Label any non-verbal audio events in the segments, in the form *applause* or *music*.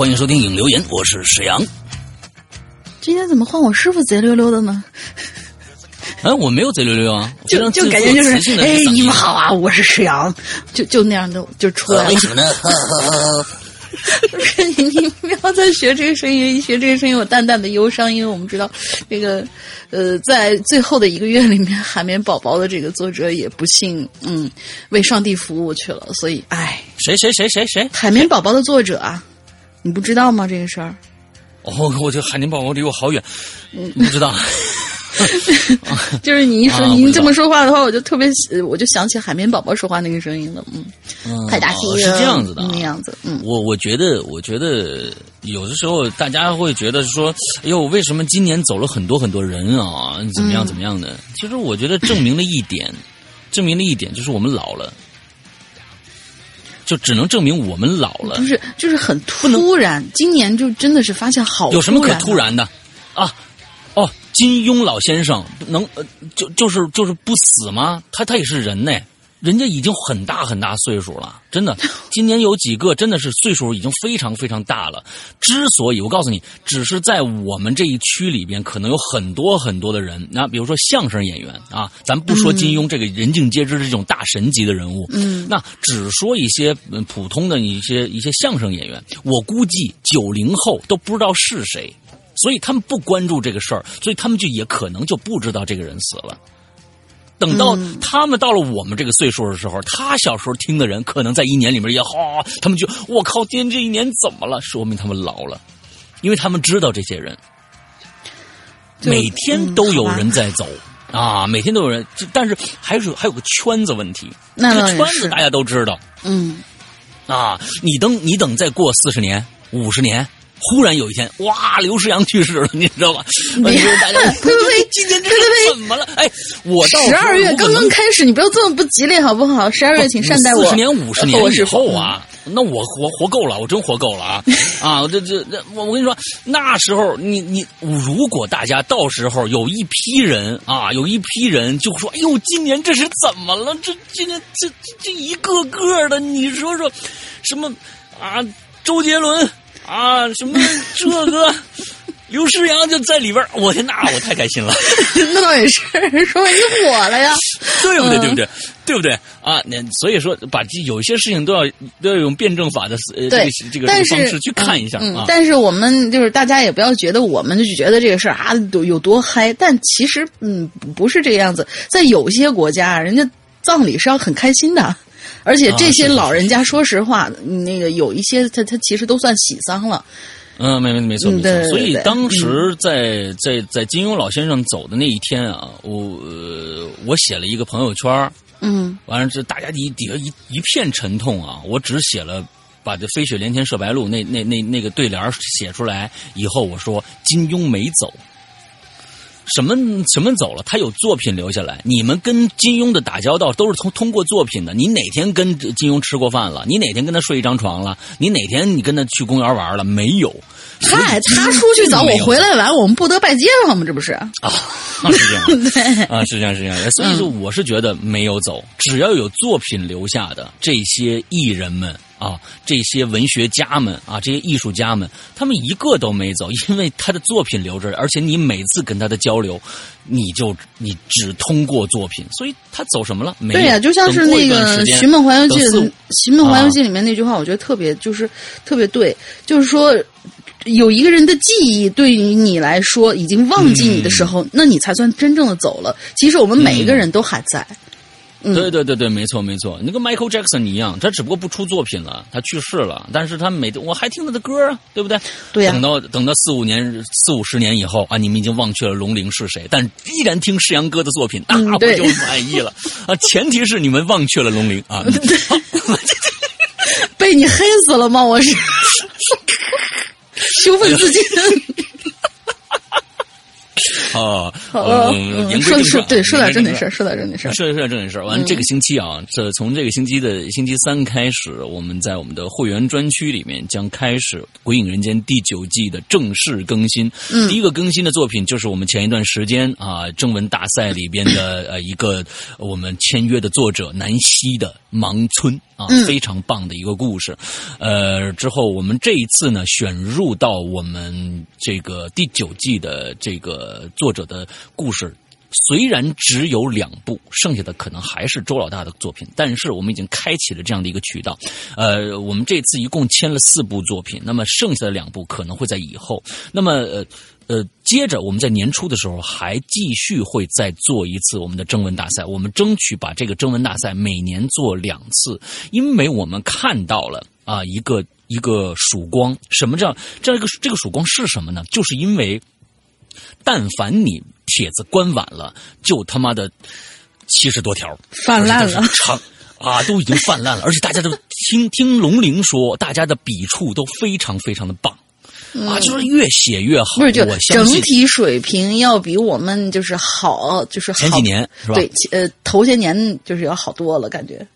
欢迎收听影留言，我是史阳。今天怎么换我师傅贼溜溜的呢？哎，我没有贼溜溜啊，就就感觉就是哎，你们好啊，我是石阳，就就那样的就出来了为。什么呢？不是你，你不要再学这个声音，一学这个声音有淡淡的忧伤，因为我们知道，这个呃，在最后的一个月里面，《海绵宝宝》的这个作者也不幸嗯为上帝服务去了，所以唉，谁谁谁谁谁？《海绵宝宝》的作者啊，你不知道吗？这个事儿，哦，我这海绵宝宝离我好远，不知道。*laughs* 就是你一说、您这么说话的话，我就特别呃我就想起海绵宝宝说话那个声音了，嗯，嗯派大星哦是这样子的啊那样子，嗯，我我觉得，我觉得有的时候大家会觉得说，哎呦，为什么今年走了很多很多人啊？怎么样怎么样的？其实我觉得证明了一点，证明了一点就是我们老了，就只能证明我们老了就。是就是很突然，今年就真的是发现好有什么可突突然的啊？哦，金庸老先生能呃，就就是就是不死吗？他他也是人呢，人家已经很大很大岁数了，真的。*laughs* 今年有几个真的是岁数已经非常非常大了。之所以我告诉你，只是在我们这一区里边，可能有很多很多的人。那比如说相声演员啊，咱不说金庸这个人尽皆知的这种大神级的人物，嗯，那只说一些嗯普通的一些一些相声演员，我估计九零后都不知道是谁，所以他们不关注这个事儿，所以他们就也可能就不知道这个人死了。等到他们到了我们这个岁数的时候，他小时候听的人，可能在一年里面也好，他们就我靠，今天这一年怎么了？说明他们老了，因为他们知道这些人，每天都有人在走。啊，每天都有人，但是还是还有个圈子问题。这那圈子大家都知道，嗯，啊，你等你等再过四十年、五十年，忽然有一天，哇，刘世阳去世了，你知道吧？别呃大家对对对今年这是怎么了？哎，我到十二月刚刚开始，你不要这么不吉利好不好？十二月请善待我。四十年、五十年 *laughs* 以后啊，那我活活够了，我真活够了啊！*laughs* 啊，我这这这，我我跟你说，那时候你你，如果大家到时候有一批人啊，有一批人就说，哎呦，今年这是怎么了？这今年这这这一个个的，你说说，什么啊？周杰伦啊，什么这个。刘诗阳就在里边儿，我天，那我太开心了。*laughs* 那倒也是，说明你火了呀。*laughs* 对不对？嗯对不对？对不对啊？那所以说，把这有些事情都要都要用辩证法的呃这个方式去看一下嗯，啊。但是我们就是大家也不要觉得我们就觉得这个事儿啊有有多嗨，但其实嗯不是这个样子，在有些国家，人家葬礼是要很开心的。而且这些老人家，说实话，那个有一些他他其实都算喜丧了，嗯，没没没错没错。所以当时在在在金庸老先生走的那一天啊，我呃我写了一个朋友圈嗯。完了这大家底底下一一片沉痛啊，我只写了。把这“飞雪连天射白鹿”那那那那个对联写出来以后，我说金庸没走，什么什么走了？他有作品留下来。你们跟金庸的打交道都是从通过作品的。你哪天跟金庸吃过饭了？你哪天跟他睡一张床了？你哪天你跟他去公园玩了？没有。嗨，他出去早，我回来晚，我们不得拜见了吗？这不是？啊，是这样。对，*laughs* 啊，是这样，是这样。所以说，我是觉得没有走，只要有作品留下的这些艺人们啊，这些文学家们啊，这些艺术家们，他们一个都没走，因为他的作品留着，而且你每次跟他的交流，你就你只通过作品，所以他走什么了？没。对呀、就像是那个寻梦环游记》寻梦环游记》里面那句话，我觉得特别就是特别对，就是说。有一个人的记忆对于你来说已经忘记你的时嗯候，那你才算真正的走了。其实我们每一个人都还在。嗯对对对对，没错没错，你跟 Michael Jackson 一样，他只不过不出作品了，他去世了，但是他每我还听他的歌啊，对不对？对呀等到等到四五年、四五十年以后啊，你们已经忘却了龙陵是谁，但依然听世阳哥的作品，那不嗯对就满意了啊？前提是你们忘却了龙陵啊。*laughs* 被你黑死了吗？我是 *laughs* *laughs* 羞愤自尽。啊，*laughs* 好了，嗯嗯言归正传，说说对，说点正经事儿，说点正经事儿。说点正经事儿，完这个星期啊，这从这个星期的星期三开始，我们在我们的会员专区里面将开始《鬼影人间》第九季的正式更新。嗯第一个更新的作品就是我们前一段时间啊征文大赛里边的呃一个我们签约的作者南希的《盲村》啊，嗯非常棒的一个故事。呃，之后我们这一次呢选入到我们这个第九季的这个呃作者的故事。虽然只有两部，剩下的可能还是周老大的作品，但是我们已经开启了这样的一个渠道。呃，我们这次一共签了四部作品，那么剩下的两部可能会在以后。那么呃呃，接着我们在年初的时候还继续会再做一次我们的征文大赛，我们争取把这个征文大赛每年做两次，因为我们看到了啊一个一个曙光。什么叫这样一个这个曙光是什么呢？就是因为。但凡你帖子关晚了，就他妈的七十多条，泛滥了。长啊，都已经泛滥了，而且大家都听听龙鳞说，大家的笔触都非常非常的棒。啊，就是越写越好，嗯不是，就整体水平要比我们就是好，就是好前几年是吧？对，呃，头些年就是要好多了，感觉。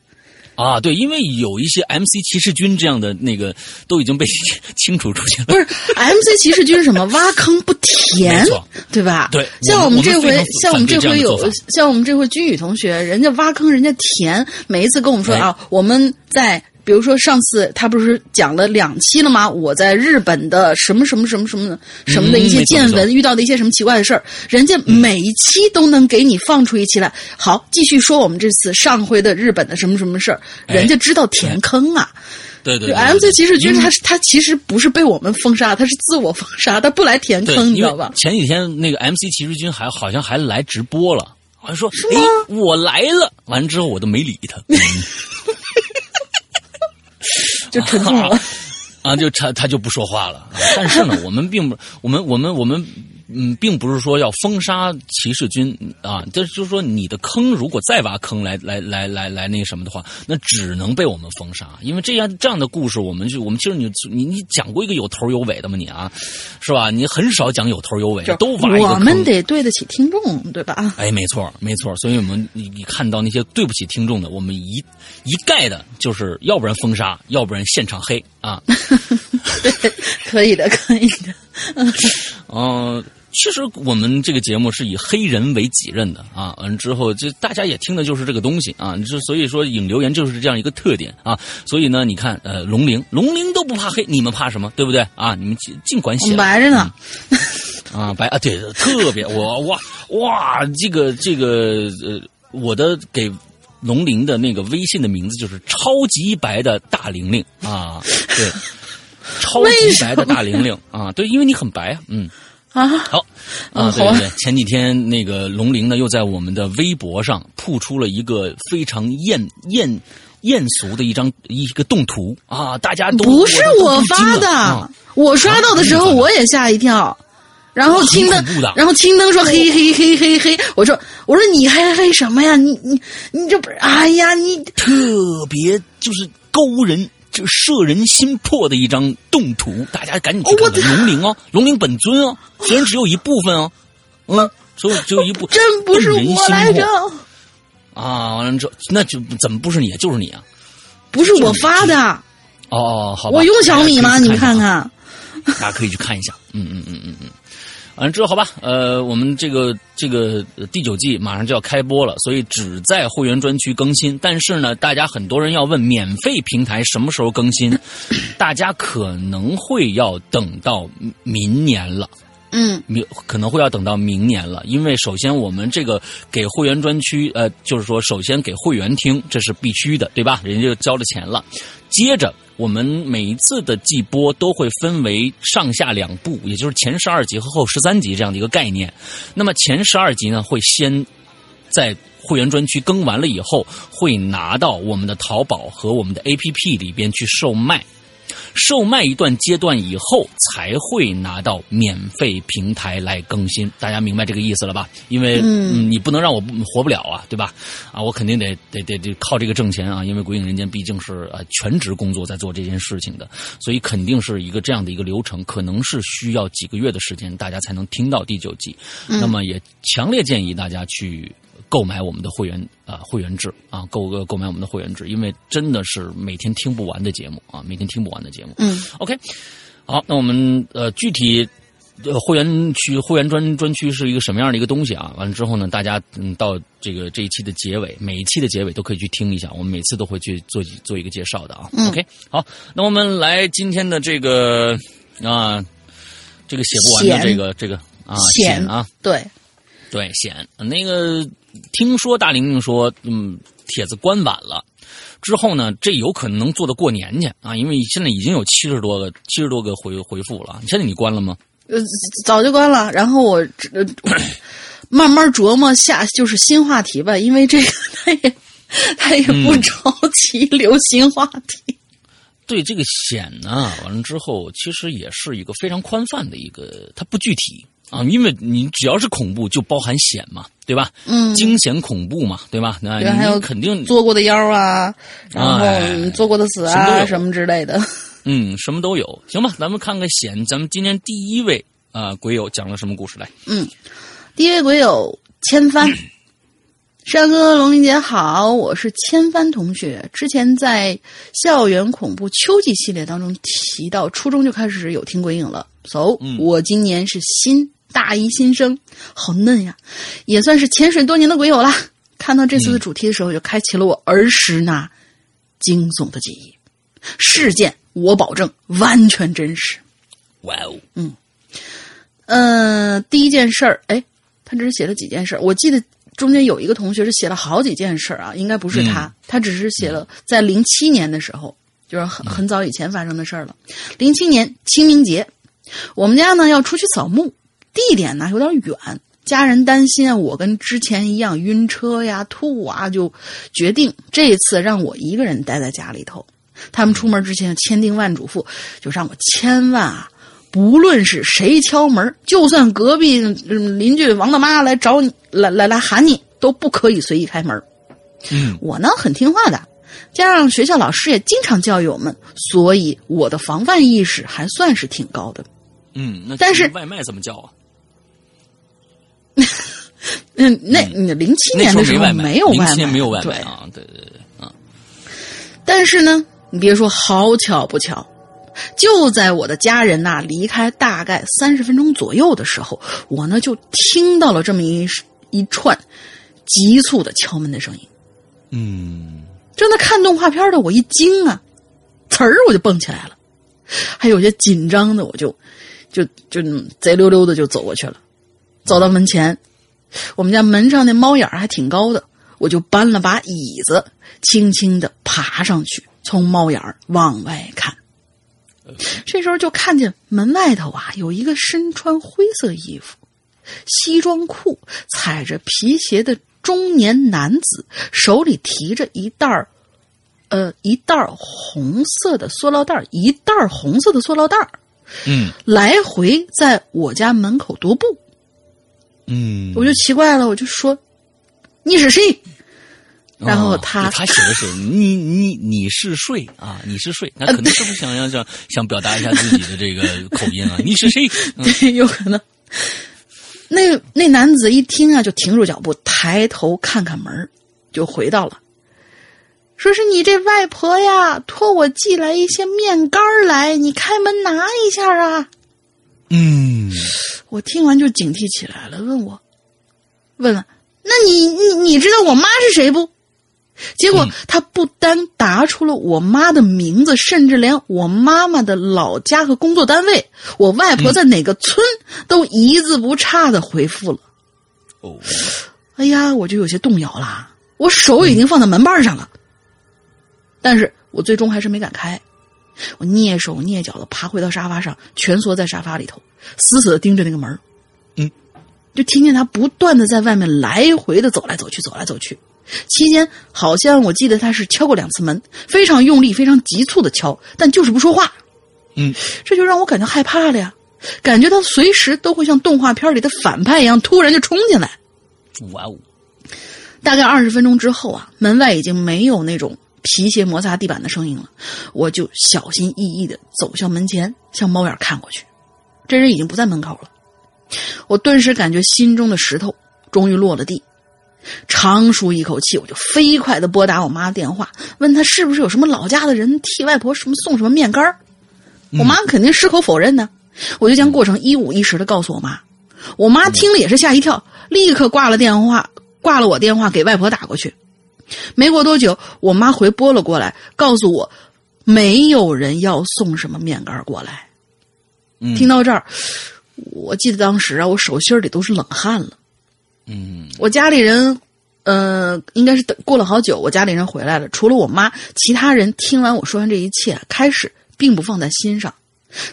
啊，对，因为有一些 MC 骑士军这样的那个都已经被 *laughs* 清除出去了，不是 MC 骑士军是什么？挖坑不填，对吧？对像我们们这回像我们这回有像我们这回君宇同学，人家挖坑，人家填，每一次跟我们说哎啊，我们在。比如说上次他不是讲了两期了吗？我在日本的什么什么什么什么什么的一些见闻，遇到的一些什么奇怪的事儿，人家每一期都能给你放出一期来。好，继续说我们这次上回的日本的什么什么事儿，哎人家知道填坑啊。对对对就 MC 骑士军，他是他其实不是被我们封杀，他是自我封杀，他不来填，坑，你知道吧？前几天那个 MC 骑士军还好像还来直播了，好像说吗哎我来了，完了之后我都没理他。嗯 *laughs* *laughs* 就沉重了。*laughs* 啊，就他他就不说话了。但是呢，我们并不，我们我们我们嗯，并不是说要封杀骑士军啊，这就是说你的坑如果再挖坑来来来来来那个什么的话，那只能被我们封杀，因为这样这样的故事，我们就我们其实你你你讲过一个有头有尾的吗？你啊，是吧？你很少讲有头有尾，就都挖一个。我们得对得起听众，对吧？哎，没错，没错，所以我们你你看到那些对不起听众的，我们一一概的就是要不然封杀，要不然现场黑啊。对，*laughs* 可以的，可以的。嗯、*laughs* 其实我们这个节目是以黑人为己任的啊，完之后就大家也听的就是这个东西啊，就所以说引留言就是这样一个特点啊，所以呢，你看呃，龙鳞龙鳞都不怕黑，你们怕什么？对不对啊？你们尽尽管写我白着呢，啊，白啊，对，特别我哇哇，这个这个呃，我的给龙鳞的那个微信的名字就是超级白的大玲玲啊，对，超级白的大玲玲。啊，对，因为你很白啊，嗯。啊，好，啊，对对对，前几天那个龙玲呢，又在我们的微博上曝出了一个非常艳艳艳俗的一张一个动图。啊，大家都不是我发的。啊，我刷到的时候啊？我也吓一跳。然后青灯然后青灯说嘿嘿嘿嘿嘿，我说我说你嘿嘿什么呀？你你你这不是？哎呀，你特别就是勾人。就摄人心魄的一张动图，大家赶紧去看看龙鳞哦，*laughs* 龙鳞本尊哦，虽然只有一部分哦，嗯，所以只有一部，真不是我来着，啊！完了之后，那就怎么不是你？就是你啊！不是我发的，哦，好吧，我用小米吗？你大家可以去看看，大家可以去看一下。嗯嗯嗯嗯嗯。完了之后，好吧，呃，我们这个这个呃第九季马上就要开播了，所以只在会员专区更新。但是呢，大家很多人要问免费平台什么时候更新，*coughs* 大家可能会要等到明年了。嗯明可能会要等到明年了，因为首先我们这个给会员专区，呃，就是说首先给会员听，这是必须的，对吧？人家就交了钱了。接着我们每一次的季播都会分为上下两部，也就是前十二集和后十三集这样的一个概念。那么前十二集呢，会先在会员专区更完了以后，会拿到我们的淘宝和我们的 APP 里边去售卖。售卖一段阶段以后，才会拿到免费平台来更新。大家明白这个意思了吧？因为嗯，你不能让我活不了啊，对吧？啊，我肯定得得得得靠这个挣钱啊，因为鬼影人间毕竟是呃全职工作在做这件事情的，所以肯定是一个这样的一个流程，可能是需要几个月的时间，大家才能听到第九集。那么也强烈建议大家去。购买我们的会员啊、会员制啊，购个购买我们的会员制，因为真的是每天听不完的节目啊，每天听不完的节目。嗯，OK，好，那我们呃具体呃会员区会员专专区是一个什么样的一个东西啊？完了之后呢，大家嗯到这个这一期的结尾，每一期的结尾都可以去听一下，我们每次都会去做做一个介绍的啊。嗯 OK，好，那我们来今天的这个啊这个写不完的这个这个啊险险啊。对，对，险那个听说大玲玲说，嗯，帖子关晚了，之后呢，这有可能能做到过年去啊，因为现在已经有七十多个七十多个回回复了。现在你关了吗？呃，早就关了。然后我呃慢慢琢磨下，就是新话题吧，因为这个他也他也不着急留新话题。对这个险呢，完了之后，其实也是一个非常宽泛的一个，它不具体啊，因为你只要是恐怖就包含险嘛，对吧？嗯，惊险恐怖嘛，对吧？那，还有你肯定做过的妖啊，然后哎做过的死啊什么之类的。*laughs* 嗯什么都有，行吧？咱们看看险，咱们今天第一位啊、鬼友讲了什么故事来？嗯，第一位鬼友千帆，山哥、龙玲姐好，我是千帆同学。之前在校园恐怖秋季系列当中提到，初中就开始有听鬼影了。so，、嗯我今年是新大一新生，好嫩呀，也算是潜水多年的鬼友啦。看到这次的主题的时候，就开启了我儿时那惊悚的记忆。事件我保证完全真实。哇哦，嗯，第一件事儿，哎，他只是写了几件事儿。我记得中间有一个同学是写了好几件事儿啊，应该不是他，他只是写了在零七年的时候，就是很很早以前发生的事儿了。零七年清明节，我们家呢要出去扫墓，地点呢有点远，家人担心我跟之前一样晕车呀、吐啊，就决定这次让我一个人待在家里头。他们出门之前千叮万嘱咐，就让我千万啊，不论是谁敲门，就算隔壁嗯邻居王大妈来找你，来来来喊你，都不可以随意开门。嗯，我呢很听话的，加上学校老师也经常教育我们，所以我的防范意识还算是挺高的。嗯，那但是外卖怎么叫啊？*laughs* 嗯，那你零七年的时候没有外卖，零七年没有外卖对。啊，对对对，啊，但是呢，你别说，好巧不巧，就在我的家人呐、离开大概三十分钟左右的时候，我呢就听到了这么一一串急促的敲门的声音。嗯，正在看动画片的我一惊啊，词儿我就蹦起来了，还有些紧张的我就就就贼溜溜的就走过去了，走到门前，我们家门上那猫眼儿还挺高的，我就搬了把椅子，轻轻的爬上去，从猫眼儿往外看。这时候就看见门外头啊有一个身穿灰色衣服、西装裤、踩着皮鞋的中年男子，手里提着一袋儿，呃一袋儿红色的塑料袋儿，一袋儿红色的塑料袋儿，嗯来回在我家门口踱步。嗯，我就奇怪了，我就说你是谁？然后他哦他写的是你你你是睡啊，你是睡，那可能是不是想想想想表达一下自己的这个口音啊？*laughs* 你是谁？嗯对，有可能。那那男子一听啊，就停住脚步，抬头看看门儿就回到了，说是你这外婆呀，托我寄来一些面干儿来，你开门拿一下啊。嗯我听完就警惕起来了，问我，问了，那你你你知道我妈是谁不？结果他不单答出了我妈的名字，甚至连我妈妈的老家和工作单位，我外婆在哪个村，都一字不差的回复了。哦，哎呀，我就有些动摇了，我手已经放在门把上了，但是我最终还是没敢开。我蹑手蹑脚的爬回到沙发上，蜷缩在沙发里头，死死的盯着那个门儿嗯，就听见他不断的在外面来回的走来走去，走来走去。期间好像我记得他是敲过两次门，非常用力、非常急促的敲，但就是不说话。嗯，这就让我感觉害怕了呀，感觉他随时都会像动画片里的反派一样，突然就冲进来。哇哦，大概二十分钟之后啊，门外已经没有那种皮鞋摩擦地板的声音了，我就小心翼翼的走向门前，向猫眼看过去，这人已经不在门口了。我顿时感觉心中的石头终于落了地，长舒一口气，我就飞快的拨打我妈电话，问她是不是有什么老家的人替外婆什么送什么面干儿。我妈肯定矢口否认呢。我就将过程一五一十的告诉我妈，我妈听了也是吓一跳，立刻挂了电话，挂了我电话给外婆打过去。没过多久，我妈回拨了过来，告诉我没有人要送什么面干过来。嗯听到这儿，我记得当时啊，我手心里都是冷汗了。嗯我家里人，呃，应该是等过了好久，我家里人回来了，除了我妈，其他人听完我说完这一切，开始并不放在心上。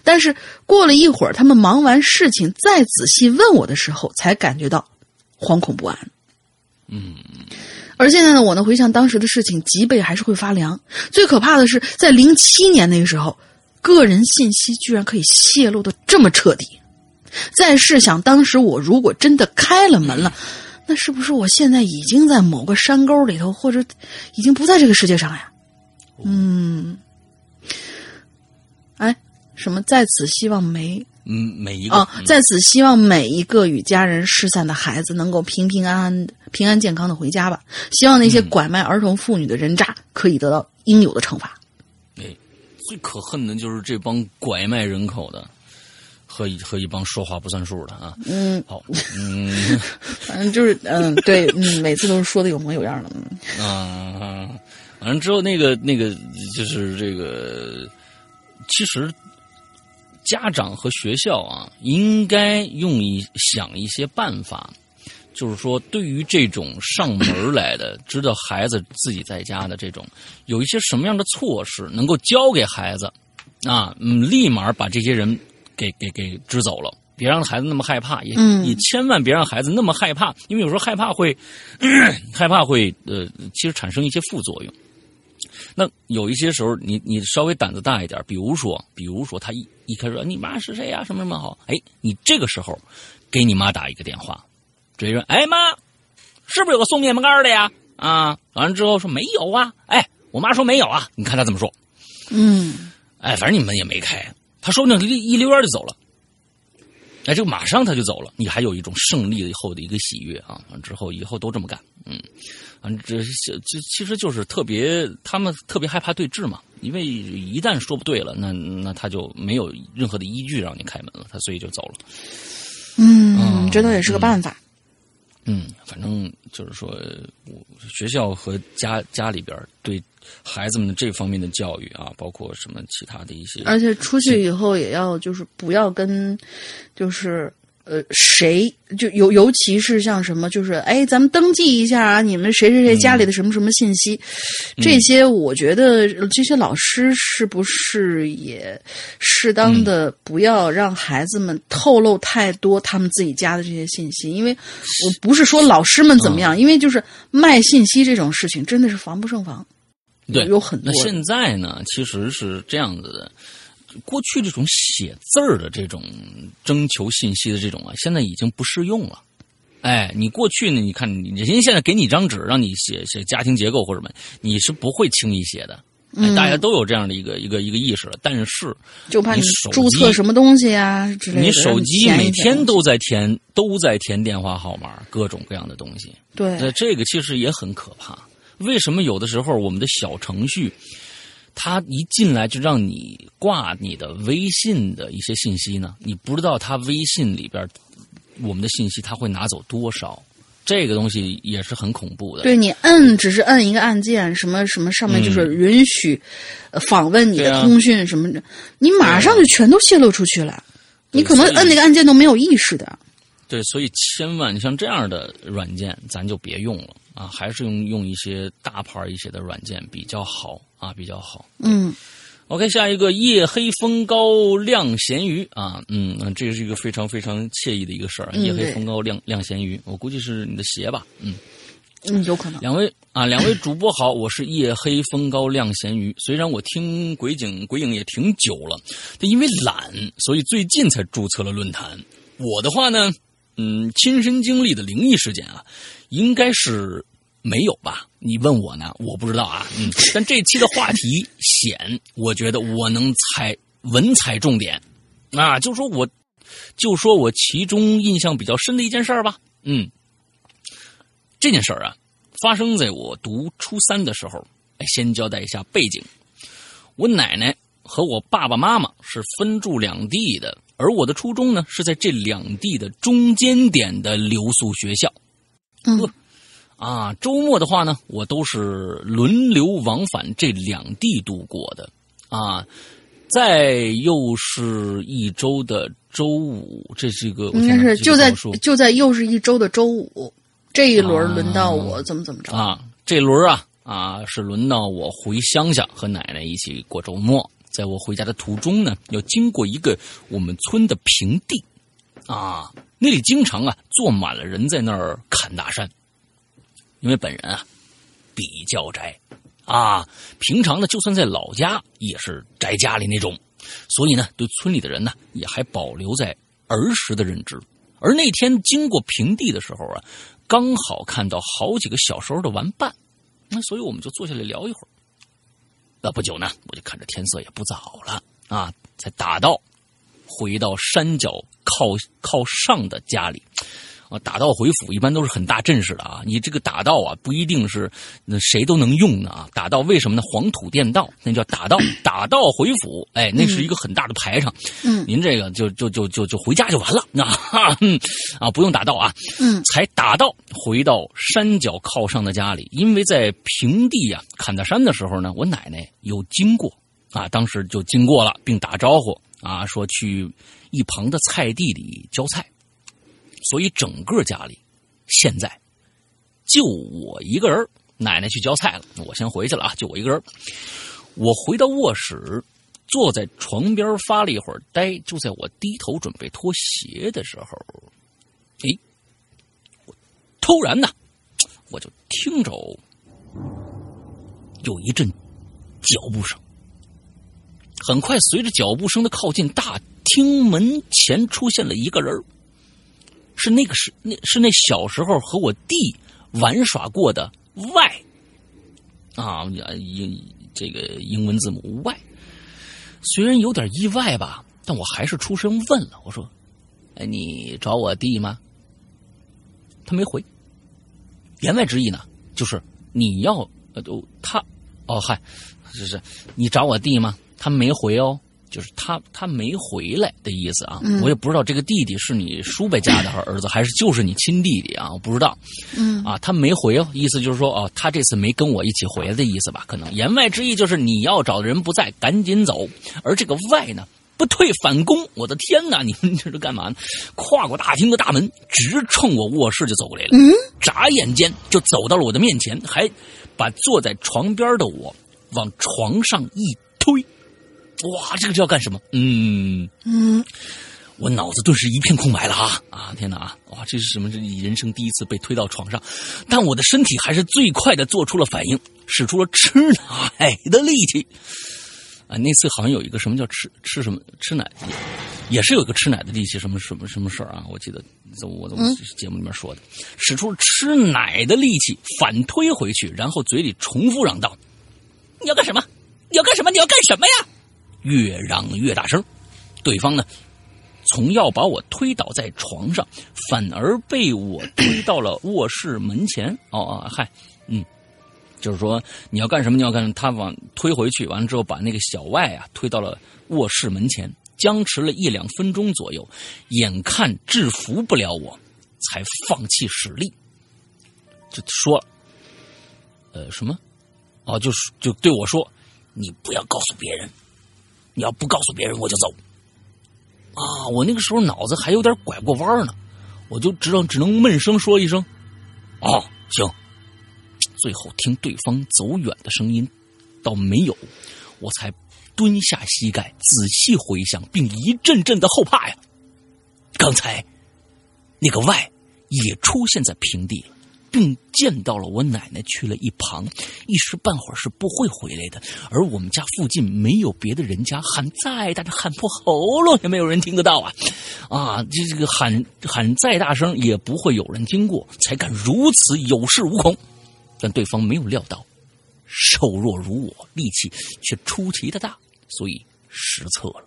但是过了一会儿，他们忙完事情再仔细问我的时候，才感觉到惶恐不安。嗯而现在呢，我呢回想当时的事情，脊背还是会发凉。最可怕的是，在零七年那个时候，个人信息居然可以泄露的这么彻底。再试想，当时我如果真的开了门了，那是不是我现在已经在某个山沟里头，或者已经不在这个世界上呀？嗯，哎，什么在此希望每嗯，每一个啊，在此希望每一个与家人失散的孩子能够平平安安、平安健康的回家吧。希望那些拐卖儿童妇女的人渣可以得到应有的惩罚。哎，最可恨的就是这帮拐卖人口的。和一和一帮说话不算数的啊，嗯，好，嗯 *laughs* 反正就是嗯，对，嗯，每次都是说的有模有样的。嗯啊，完了之后那个那个就是这个，其实家长和学校啊，应该用一想一些办法，就是说对于这种上门来的，知道孩子自己在家的这种，有一些什么样的措施能够教给孩子啊，嗯，立马把这些人给给给支走了。别让孩子那么害怕，也、嗯也千万别让孩子那么害怕，因为有时候害怕会 *clears throat* 害怕会呃，其实产生一些副作用。那有一些时候你，你稍微胆子大一点，比如说，比如说他一一开始说你妈是谁呀、什么什么好，哎，你这个时候给你妈打一个电话，直接说，哎妈，是不是有个送面包干的呀？啊，完了之后说没有啊，哎，我妈说没有啊，你看他怎么说？嗯哎，反正你们也没开，他说不定一一溜烟就走了。哎，就马上他就走了，你还有一种胜利以后的一个喜悦啊！完之后以后都这么干，嗯，完这这其实就是特别，他们特别害怕对峙嘛，因为一旦说不对了，那那他就没有任何的依据让你开门了，他所以就走了。嗯，这倒也是个办法。嗯，反正就是说，我学校和家家里边对孩子们这方面的教育啊，包括什么其他的一些，而且出去以后也要就是不要跟，就是呃谁就尤尤其是像什么就是哎咱们登记一下啊，你们谁谁谁家里的什么什么信息，这些我觉得这些老师是不是也适当的不要让孩子们透露太多他们自己家的这些信息，因为我不是说老师们怎么样，因为就是卖信息这种事情真的是防不胜防。对，有很多那。现在呢，其实是这样子的。过去这种写字儿的这种征求信息的这种啊，现在已经不适用了。哎，你过去呢？你看，人家现在给你一张纸，让你写写家庭结构或者什么，你是不会轻易写的。哎，嗯大家都有这样的一个一个一个意识了。但是就怕你注册什么东西啊之类的。你手机每天都在填，都在填电话号码，各种各样的东西。对那这个其实也很可怕。为什么有的时候我们的小程序，它一进来就让你挂你的微信的一些信息呢？你不知道他微信里边我们的信息他会拿走多少？这个东西也是很恐怖的。对你摁只是摁一个按键，什么什么上面就是允许呃访问你的通讯什么的，你马上就全都泄露出去了。你可能摁那个按键都没有意识的。对，所以千万像这样的软件，咱就别用了啊，还是用用一些大牌一些的软件比较好啊，比较好。嗯，OK，下一个夜黑风高亮咸鱼啊，嗯，嗯这是一个非常非常惬意的一个事儿。嗯夜黑风高亮亮咸鱼，我估计是你的鞋吧，嗯。嗯，有可能。两位啊，两位主播好，我是夜黑风高亮咸鱼。虽然我听鬼影鬼影也挺久了，但因为懒，所以最近才注册了论坛。我的话呢，嗯，亲身经历的灵异事件啊，应该是没有吧？你问我呢，我不知道啊。嗯，*laughs* 但这期的话题显，我觉得我能猜文采重点啊，就说我就说我其中印象比较深的一件事儿吧。嗯，这件事儿啊，发生在我读初三的时候。哎，先交代一下背景：我奶奶和我爸爸妈妈是分住两地的，而我的初中呢是在这两地的中间点的留宿学校。嗯啊，周末的话呢，我都是轮流往返这两地度过的。啊，再又是一周的周五，这是一个我应该是就在就在又是一周的周五，这一轮轮到我怎么怎么着。啊，这轮啊啊是轮到我回乡下和奶奶一起过周末。在我回家的途中呢，要经过一个我们村的平地，啊，那里经常啊坐满了人在那儿砍大山。因为本人啊比较宅啊，平常呢就算在老家也是宅家里那种，所以呢对村里的人呢也还保留在儿时的认知。而那天经过平地的时候啊，刚好看到好几个小时候的玩伴，那所以我们就坐下来聊一会儿。那不久呢，我就看着天色也不早了啊，才打道回到山脚靠靠上的家里。啊，打道回府一般都是很大阵势的啊！你这个打道啊，不一定是那谁都能用的啊。打道为什么呢？黄土垫道，那叫打道。打道回府，哎，那是一个很大的排场。嗯您这个就就就就就回家就完了啊，嗯啊，不用打道啊。嗯才打道回到山脚靠上的家里，因为在平地啊砍大山的时候呢，我奶奶有经过啊，当时就经过了，并打招呼啊，说去一旁的菜地里浇菜。所以整个家里现在就我一个人，奶奶去浇菜了，我先回去了啊，就我一个人。我回到卧室，坐在床边发了一会儿呆，就在我低头准备脱鞋的时候，哎，我突然呢，我就听着有一阵脚步声。很快，随着脚步声的靠近，大厅门前出现了一个人是那个是那是那小时候和我弟玩耍过的 Y 啊，英这个英文字母 Y。虽然有点意外吧，但我还是出声问了，我说：“哎，你找我弟吗？”他没回。言外之意呢，就是你要呃，他哦嗨，就是你找我弟吗？他没回哦。就是他他没回来的意思啊，嗯我也不知道这个弟弟是你叔伯家的儿子，还是就是你亲弟弟啊，我不知道。嗯啊，他没回哦，意思就是说哦，他这次没跟我一起回来的意思吧？可能言外之意就是你要找的人不在，赶紧走。而这个外呢，不退反攻，我的天哪！你们这是干嘛呢？跨过大厅的大门，直冲我卧室就走过来了。嗯，眨眼间就走到了我的面前，还把坐在床边的我往床上一推。哇，这个是要干什么？嗯，嗯我脑子顿时一片空白了啊啊！天哪啊！哇，这是什么？这人生第一次被推到床上，但我的身体还是最快的做出了反应，使出了吃奶的力气。啊，那次好像有一个什么叫吃吃什么吃奶，也也是有一个吃奶的力气，什么什么什么事儿啊？我记得我我的节目里面说的，使出吃奶的力气反推回去，然后嘴里重复嚷道：“你要干什么？你要干什么？你要干什么呀？”越嚷越大声，对方呢？从要把我推倒在床上，反而被我推到了卧室门前。哦哦，嗨，嗯，就是说你要干什么？你要干什么？他往推回去，完了之后把那个小外啊推到了卧室门前，僵持了一两分钟左右，眼看制服不了我，才放弃使力，就说了，呃，什么？哦，就是就对我说，你不要告诉别人，你要不告诉别人，我就走。啊，我那个时候脑子还有点拐过弯呢，我就知道只能闷声说一声：“哦，行。”最后听对方走远的声音，倒没有，我才蹲下膝盖仔细回想，并一阵阵的后怕呀。刚才那个 Y 也出现在平地了。并见到了我奶奶去了一旁，一时半会儿是不会回来的。而我们家附近没有别的人家，喊再大的喊破喉咙也没有人听得到啊！啊，这这个喊喊再大声也不会有人听过，才敢如此有恃无恐。但对方没有料到，瘦弱如我，力气却出奇的大，所以失策了。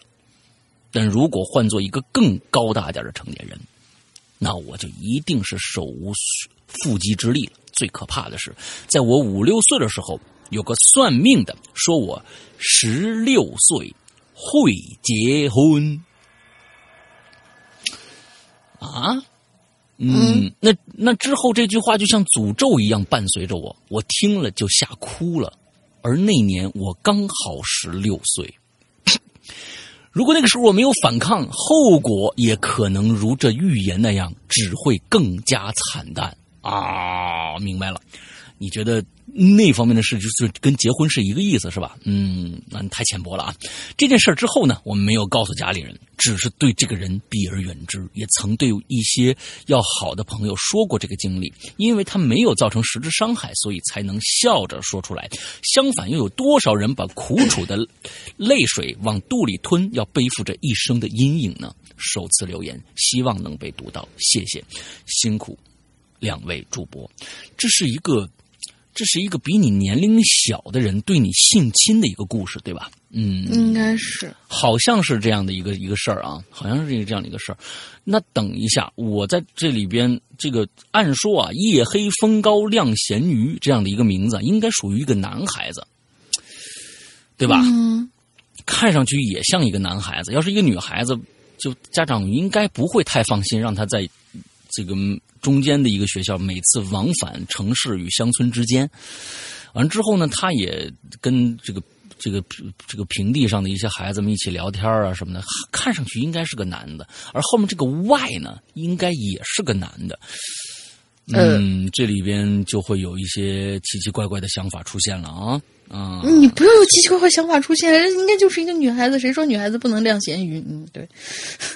但如果换做一个更高大点的成年人，那我就一定是手无。腹肌之力了。最可怕的是，在我五六岁的时候，有个算命的说我十六岁会结婚。啊，嗯，那那之后这句话就像诅咒一样伴随着我，我听了就吓哭了。而那年我刚好十六岁，如果那个时候我没有反抗，后果也可能如这预言那样，只会更加惨淡。啊，明白了。你觉得那方面的事就是跟结婚是一个意思，是吧？嗯，那你太浅薄了啊。这件事之后呢，我们没有告诉家里人，只是对这个人避而远之。也曾对一些要好的朋友说过这个经历，因为他没有造成实质伤害，所以才能笑着说出来。相反，又有多少人把苦楚的泪水往肚里吞，要背负着一生的阴影呢？首次留言，希望能被读到，谢谢，辛苦。两位主播，这是一个，这是一个比你年龄小的人对你性侵的一个故事，对吧？嗯，应该是，好像是这样的一个一个事儿啊，好像是一个这样的一个事儿。那等一下，我在这里边，这个按说啊，“夜黑风高亮咸鱼”这样的一个名字，应该属于一个男孩子，对吧？嗯，看上去也像一个男孩子。要是一个女孩子，就家长应该不会太放心，让他在这个。中间的一个学校，每次往返城市与乡村之间，完之后呢，他也跟这个这个这个平地上的一些孩子们一起聊天啊什么的，看上去应该是个男的，而后面这个 Y 呢，应该也是个男的。嗯，这里边就会有一些奇奇怪怪的想法出现了啊啊！你不要有奇奇怪怪想法出现，人应该就是一个女孩子，谁说女孩子不能晾咸鱼？嗯，对。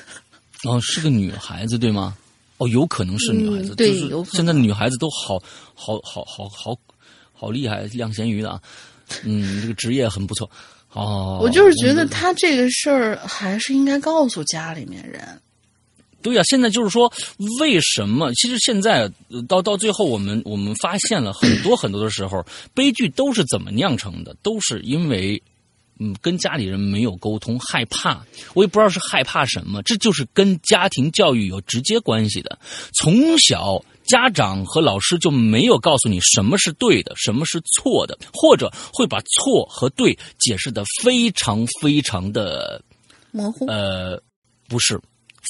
*laughs* 哦，是个女孩子对吗？哦，有可能是女孩子，就是现在女孩子都好好好好好好厉害，晾咸鱼的啊，嗯，这个职业很不错。哦，我就是觉得他这个事儿还是应该告诉家里面人。对呀，现在就是说，为什么？其实现在到到最后，我们我们发现了很多很多的时候，悲剧都是怎么酿成的？都是因为。嗯，跟家里人没有沟通，害怕，我也不知道是害怕什么，这就是跟家庭教育有直接关系的。从小，家长和老师就没有告诉你什么是对的，什么是错的，或者会把错和对解释的非常非常的模糊。呃，不是。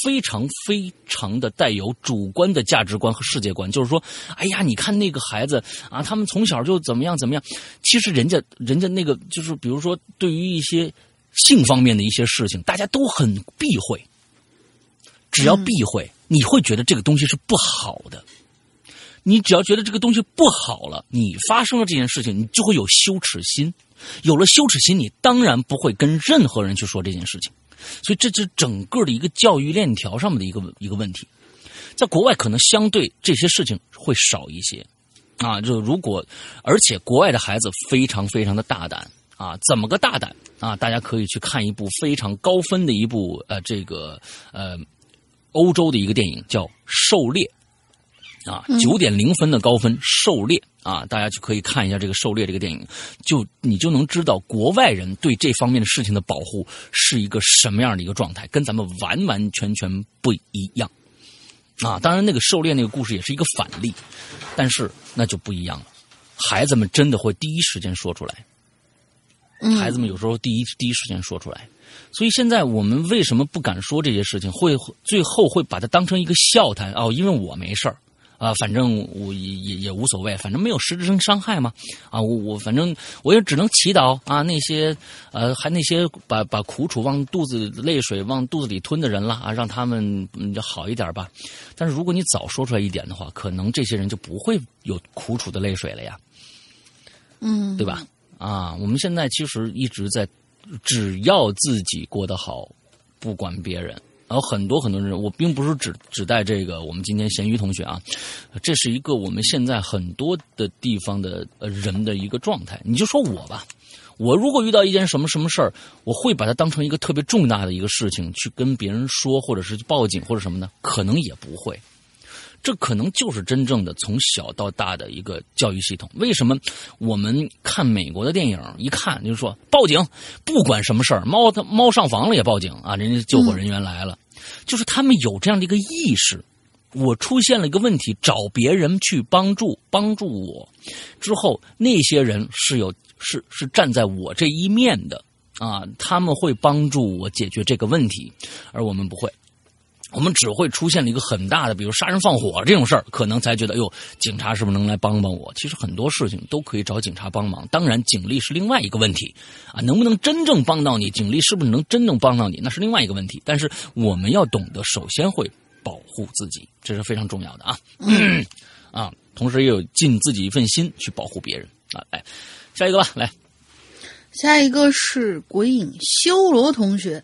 非常非常的带有主观的价值观和世界观，就是说，哎呀，你看那个孩子啊，他们从小就怎么样怎么样。其实人家人家那个就是，比如说对于一些性方面的一些事情，大家都很避讳。只要避讳，你会觉得这个东西是不好的。你只要觉得这个东西不好了，你发生了这件事情，你就会有羞耻心。有了羞耻心，你当然不会跟任何人去说这件事情。所以这是整个的一个教育链条上面的一个一个问题。在国外可能相对这些事情会少一些，啊，就如果而且国外的孩子非常非常的大胆啊，怎么个大胆啊？大家可以去看一部非常高分的一部呃这个呃欧洲的一个电影叫《狩猎》。啊，九点零分的高分，《狩猎》啊，大家就可以看一下这个《狩猎》这个电影，就你就能知道国外人对这方面的事情的保护是一个什么样的一个状态，跟咱们完完全全不一样。啊，当然那个狩猎那个故事也是一个反例，但是那就不一样了，孩子们真的会第一时间说出来，孩子们有时候第一第一时间说出来，所以现在我们为什么不敢说这些事情，会最后会把它当成一个笑谈哦，因为我没事儿。啊，反正我也也也无所谓，反正没有实质性伤害嘛。啊，我我反正我也只能祈祷啊，那些呃还那些把把苦楚往肚子泪水往肚子里吞的人了啊，让他们嗯就好一点吧。但是如果你早说出来一点的话，可能这些人就不会有苦楚的泪水了呀。嗯，对吧？啊，我们现在其实一直在，只要自己过得好，不管别人。然后很多很多人，我并不是指指代这个我们今天咸鱼同学啊，这是一个我们现在很多的地方的呃人的一个状态。你就说我吧，我如果遇到一件什么什么事儿，我会把它当成一个特别重大的一个事情去跟别人说，或者是报警或者什么呢？可能也不会。这可能就是真正的从小到大的一个教育系统。为什么我们看美国的电影，一看就是说报警，不管什么事儿，猫它猫上房了也报警啊，人家救火人员来了，就是他们有这样的一个意识。我出现了一个问题，找别人去帮助帮助我，之后那些人是有是是站在我这一面的啊，他们会帮助我解决这个问题，而我们不会。我们只会出现了一个很大的，比如杀人放火这种事儿，可能才觉得，哟，警察是不是能来帮帮我？其实很多事情都可以找警察帮忙。当然，警力是另外一个问题，啊，能不能真正帮到你？警力是不是能真正帮到你？那是另外一个问题。但是我们要懂得，首先会保护自己，这是非常重要的啊，啊，同时也有尽自己一份心去保护别人啊。来，下一个吧，来，下一个是鬼影修罗同学，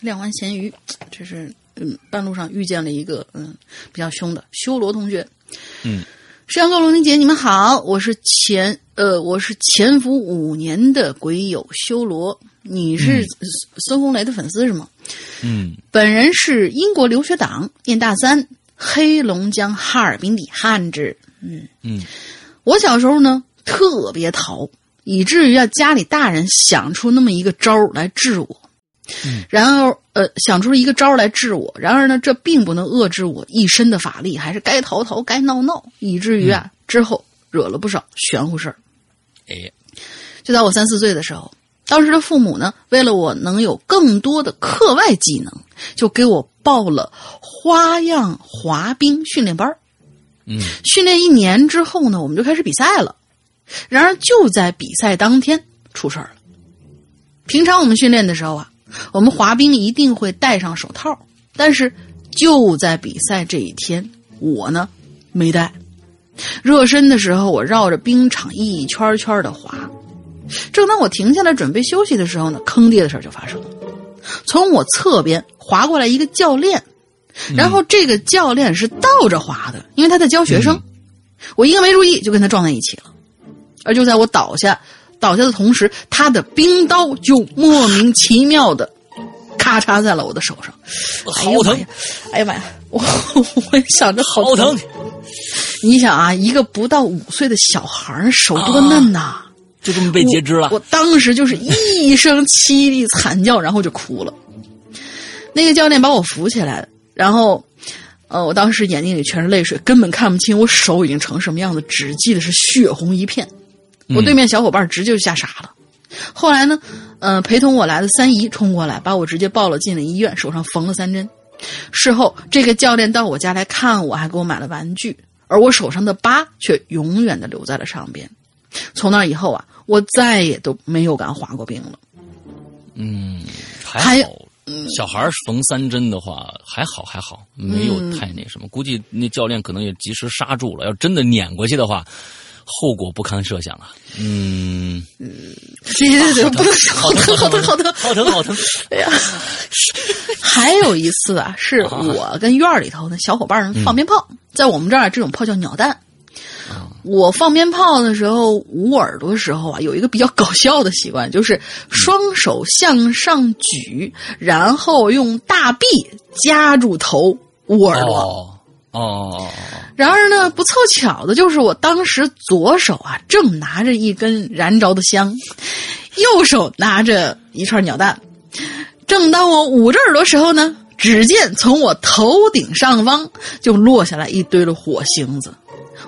亮完咸鱼，这是。嗯，半路上遇见了一个嗯比较凶的修罗同学。嗯，石阳哥、龙玲姐，你们好，我是潜呃我是潜伏五年的鬼友修罗，你是孙红雷的粉丝是吗？嗯，本人是英国留学党，念大三，黑龙江哈尔滨的汉子。嗯嗯，我小时候呢特别淘，以至于要家里大人想出那么一个招来治我。然后，呃，想出了一个招来治我。然而呢，这并不能遏制我一身的法力，还是该逃逃，该闹闹，以至于啊，之后惹了不少玄乎事儿。哎，就在我三四岁的时候，当时的父母呢，为了我能有更多的课外技能，就给我报了花样滑冰训练班嗯，训练一年之后呢，我们就开始比赛了。然而就在比赛当天出事儿了。平常我们训练的时候啊。我们滑冰一定会戴上手套，但是就在比赛这一天，我呢没戴。热身的时候，我绕着冰场一圈圈的滑。正当我停下来准备休息的时候呢，坑爹的事就发生了。从我侧边滑过来一个教练，然后这个教练是倒着滑的，因为他在教学生。我一个没注意，就跟他撞在一起了。而就在我倒下。倒下的同时，他的冰刀就莫名其妙的咔嚓在了我的手上，好疼！哎呀妈呀，我 *laughs* 我想着好疼。你想啊，一个不到五岁的小孩手多嫩呐，就这么被截肢了。我当时就是一声凄厉惨叫，然后就哭了。*laughs* 那个教练把我扶起来，然后呃，我当时眼睛里全是泪水，根本看不清我手已经成什么样子，只记得是血红一片。我对面小伙伴直接就吓傻了，后来呢，呃，陪同我来的三姨冲过来，把我直接抱了进了医院，手上缝了三针。事后，这个教练到我家来看我，还给我买了玩具，而我手上的疤却永远的留在了上边。从那以后啊，我再也都没有敢滑过冰了。嗯，还好，小孩缝三针的话还好还好，没有太那什么。估计那教练可能也及时刹住了，要真的碾过去的话。后果不堪设想啊。嗯，对对对，不能说好疼好疼好疼好疼好疼。哎呀，还有一次啊，是我跟院儿里头的小伙伴们放鞭炮，在我们这儿这种炮叫鸟蛋。我放鞭炮的时候捂耳朵的时候啊，有一个比较搞笑的习惯，就是双手向上举，然后用大臂夹住头捂耳朵。哦哦，然而呢，不凑巧的就是我当时左手啊正拿着一根燃着的香，右手拿着一串鸟蛋。正当我捂着耳朵时候呢，只见从我头顶上方就落下来一堆的火星子，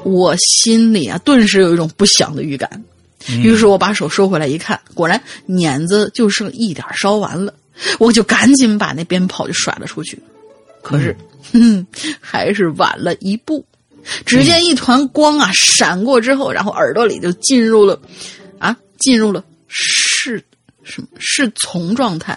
我心里啊顿时有一种不祥的预感。于是我把手收回来一看，果然碾子就剩一点烧完了，我就赶紧把那鞭炮就甩了出去。可是，哼，*laughs* 还是晚了一步。只见一团光啊闪过之后，然后耳朵里就进入了，啊，进入了是什么是从状态，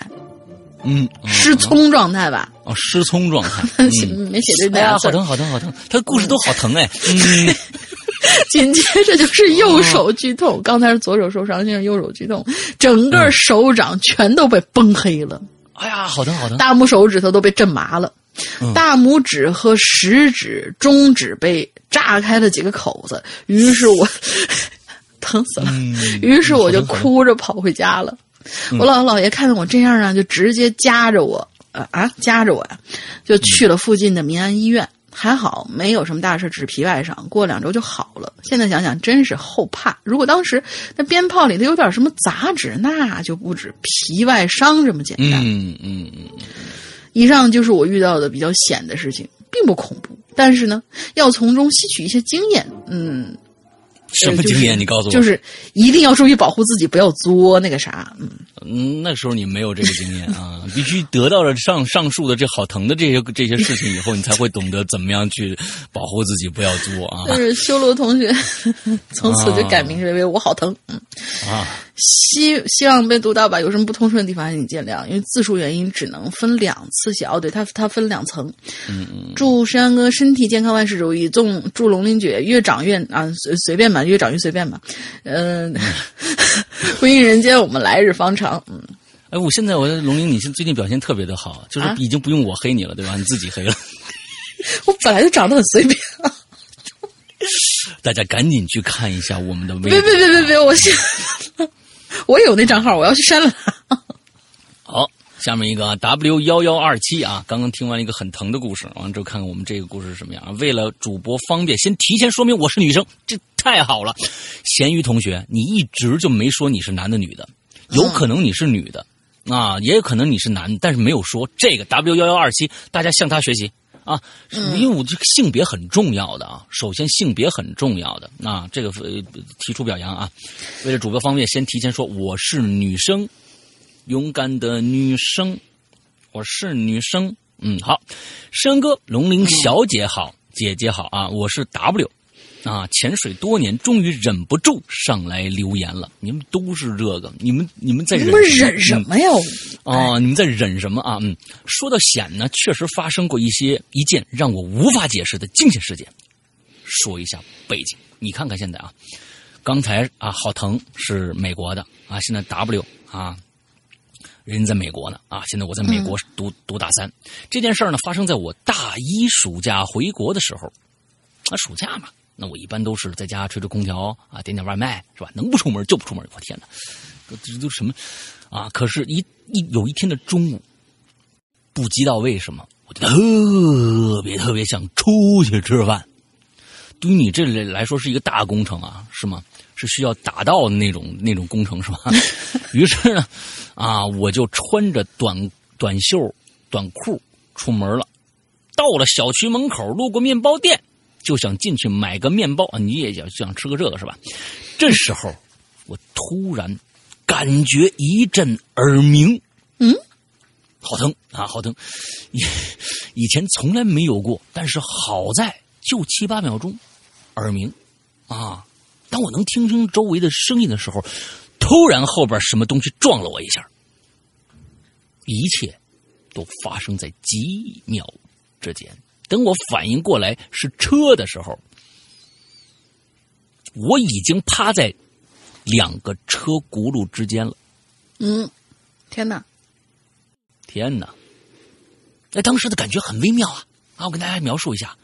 嗯，失聪状态吧？哦，失聪状态，*laughs* 嗯没写这哎呀，俩。好疼好疼好疼！他的故事都好疼哎。嗯，*laughs* 紧接着就是右手剧痛，刚才是左手受伤，现在右手剧痛，整个手掌全都被崩黑了。哎呀，好疼好疼！大拇手指头都被震麻了，大拇指和食指、中指被炸开了几个口子，于是我 *laughs* 疼死了，嗯于是我就哭着跑回家了。我姥姥姥爷看到我这样啊，就直接夹着我，啊啊，夹着我呀，就去了附近的民安医院。还好没有什么大事，只是皮外伤，过两周就好了。现在想想真是后怕。如果当时那鞭炮里头有点什么杂质，那就不止皮外伤这么简单。嗯嗯嗯，以上就是我遇到的比较险的事情，并不恐怖，但是呢，要从中吸取一些经验。嗯，什么经验？你告诉我。就是一定要注意保护自己，不要作那个啥。嗯，嗯，那时候你没有这个经验啊，必须得到了上上述的这好疼的这些这些事情以后，你才会懂得怎么样去保护自己，不要作啊就是修罗同学 *laughs* 从此就改名为我好疼。嗯，啊！希希望被读到吧，有什么不通顺的地方，请见谅，因为字数原因只能分两次写。哦，对，它它分两层。嗯嗯，祝石阳哥身体健康，万事如意。祝祝龙鳞姐越长越啊随随便吧，越长越随便吧。嗯，*laughs* 婚姻人间，我们来日方长。嗯，哎，我现在我的龙鳞，你现最近表现特别的好，就是啊已经不用我黑你了，对吧？你自己黑了。*laughs* 我本来就长得很随便。*laughs* 大家赶紧去看一下我们的微别博。别别别别，我现 *laughs* 我有那账号，我要去删了它。*laughs* 好，下面一个 W 幺幺二七啊，刚刚听完一个很疼的故事，完了之后看看我们这个故事是什么样啊。为了主播方便，先提前说明我是女生，这太好了。咸鱼同学，你一直就没说你是男的女的，有可能你是女的、啊，也有可能你是男的，但是没有说这个 W 幺幺二七，大家向他学习。啊，因为我这个性别很重要的啊，首先性别很重要的啊，这个呃提出表扬啊。为了主播方便，先提前说我是女生，勇敢的女生，我是女生。嗯，好，山哥，龙鳞小姐好，姐姐好啊，我是 W，啊，潜水多年，终于忍不住上来留言了。你们都是这个，你们你们在忍什么呀？啊，你们在忍什么啊？嗯，说到险呢，确实发生过一些一件让我无法解释的惊险事件。说一下背景，你看看现在啊，刚才啊，好疼是美国的啊，现在 W 啊，人在美国呢啊，现在我在美国读、读大三。这件事儿呢，发生在我大一暑假回国的时候。啊，暑假嘛，那我一般都是在家吹吹空调啊，点点外卖是吧？能不出门就不出门。我天哪，这都什么啊？可是一，一有一天的中午，不知道为什么，我就特别特别想出去吃饭。对于你这里来说是一个大工程啊，是吗？是需要打道的那种那种工程是吧？*laughs* 于是呢，啊，我就穿着短短袖短裤出门了。到了小区门口，路过面包店，就想进去买个面包啊！你也想想吃个这个是吧？这时候，我突然感觉一阵耳鸣，嗯，好疼啊，好疼！以以前从来没有过，但是好在就七八秒钟，耳鸣啊！当我能听清周围的声音的时候，突然后边什么东西撞了我一下，一切都发生在几秒之间。等我反应过来是车的时候，我已经趴在两个车轱辘之间了。嗯，天哪！天哪！那当时的感觉很微妙啊啊！我跟大家描述一下，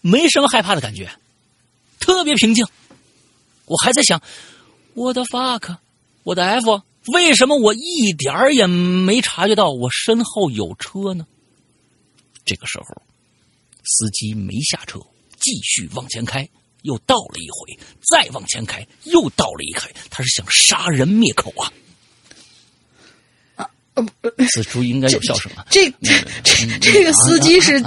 没什么害怕的感觉，特别平静。我还在想，我的 fuck，我的 f，为什么我一点儿也没察觉到我身后有车呢？这个时候，司机没下车，继续往前开，又倒了一回，再往前开，又倒了一回，他是想杀人灭口啊！此处应该有笑声啊！这这这这个司机是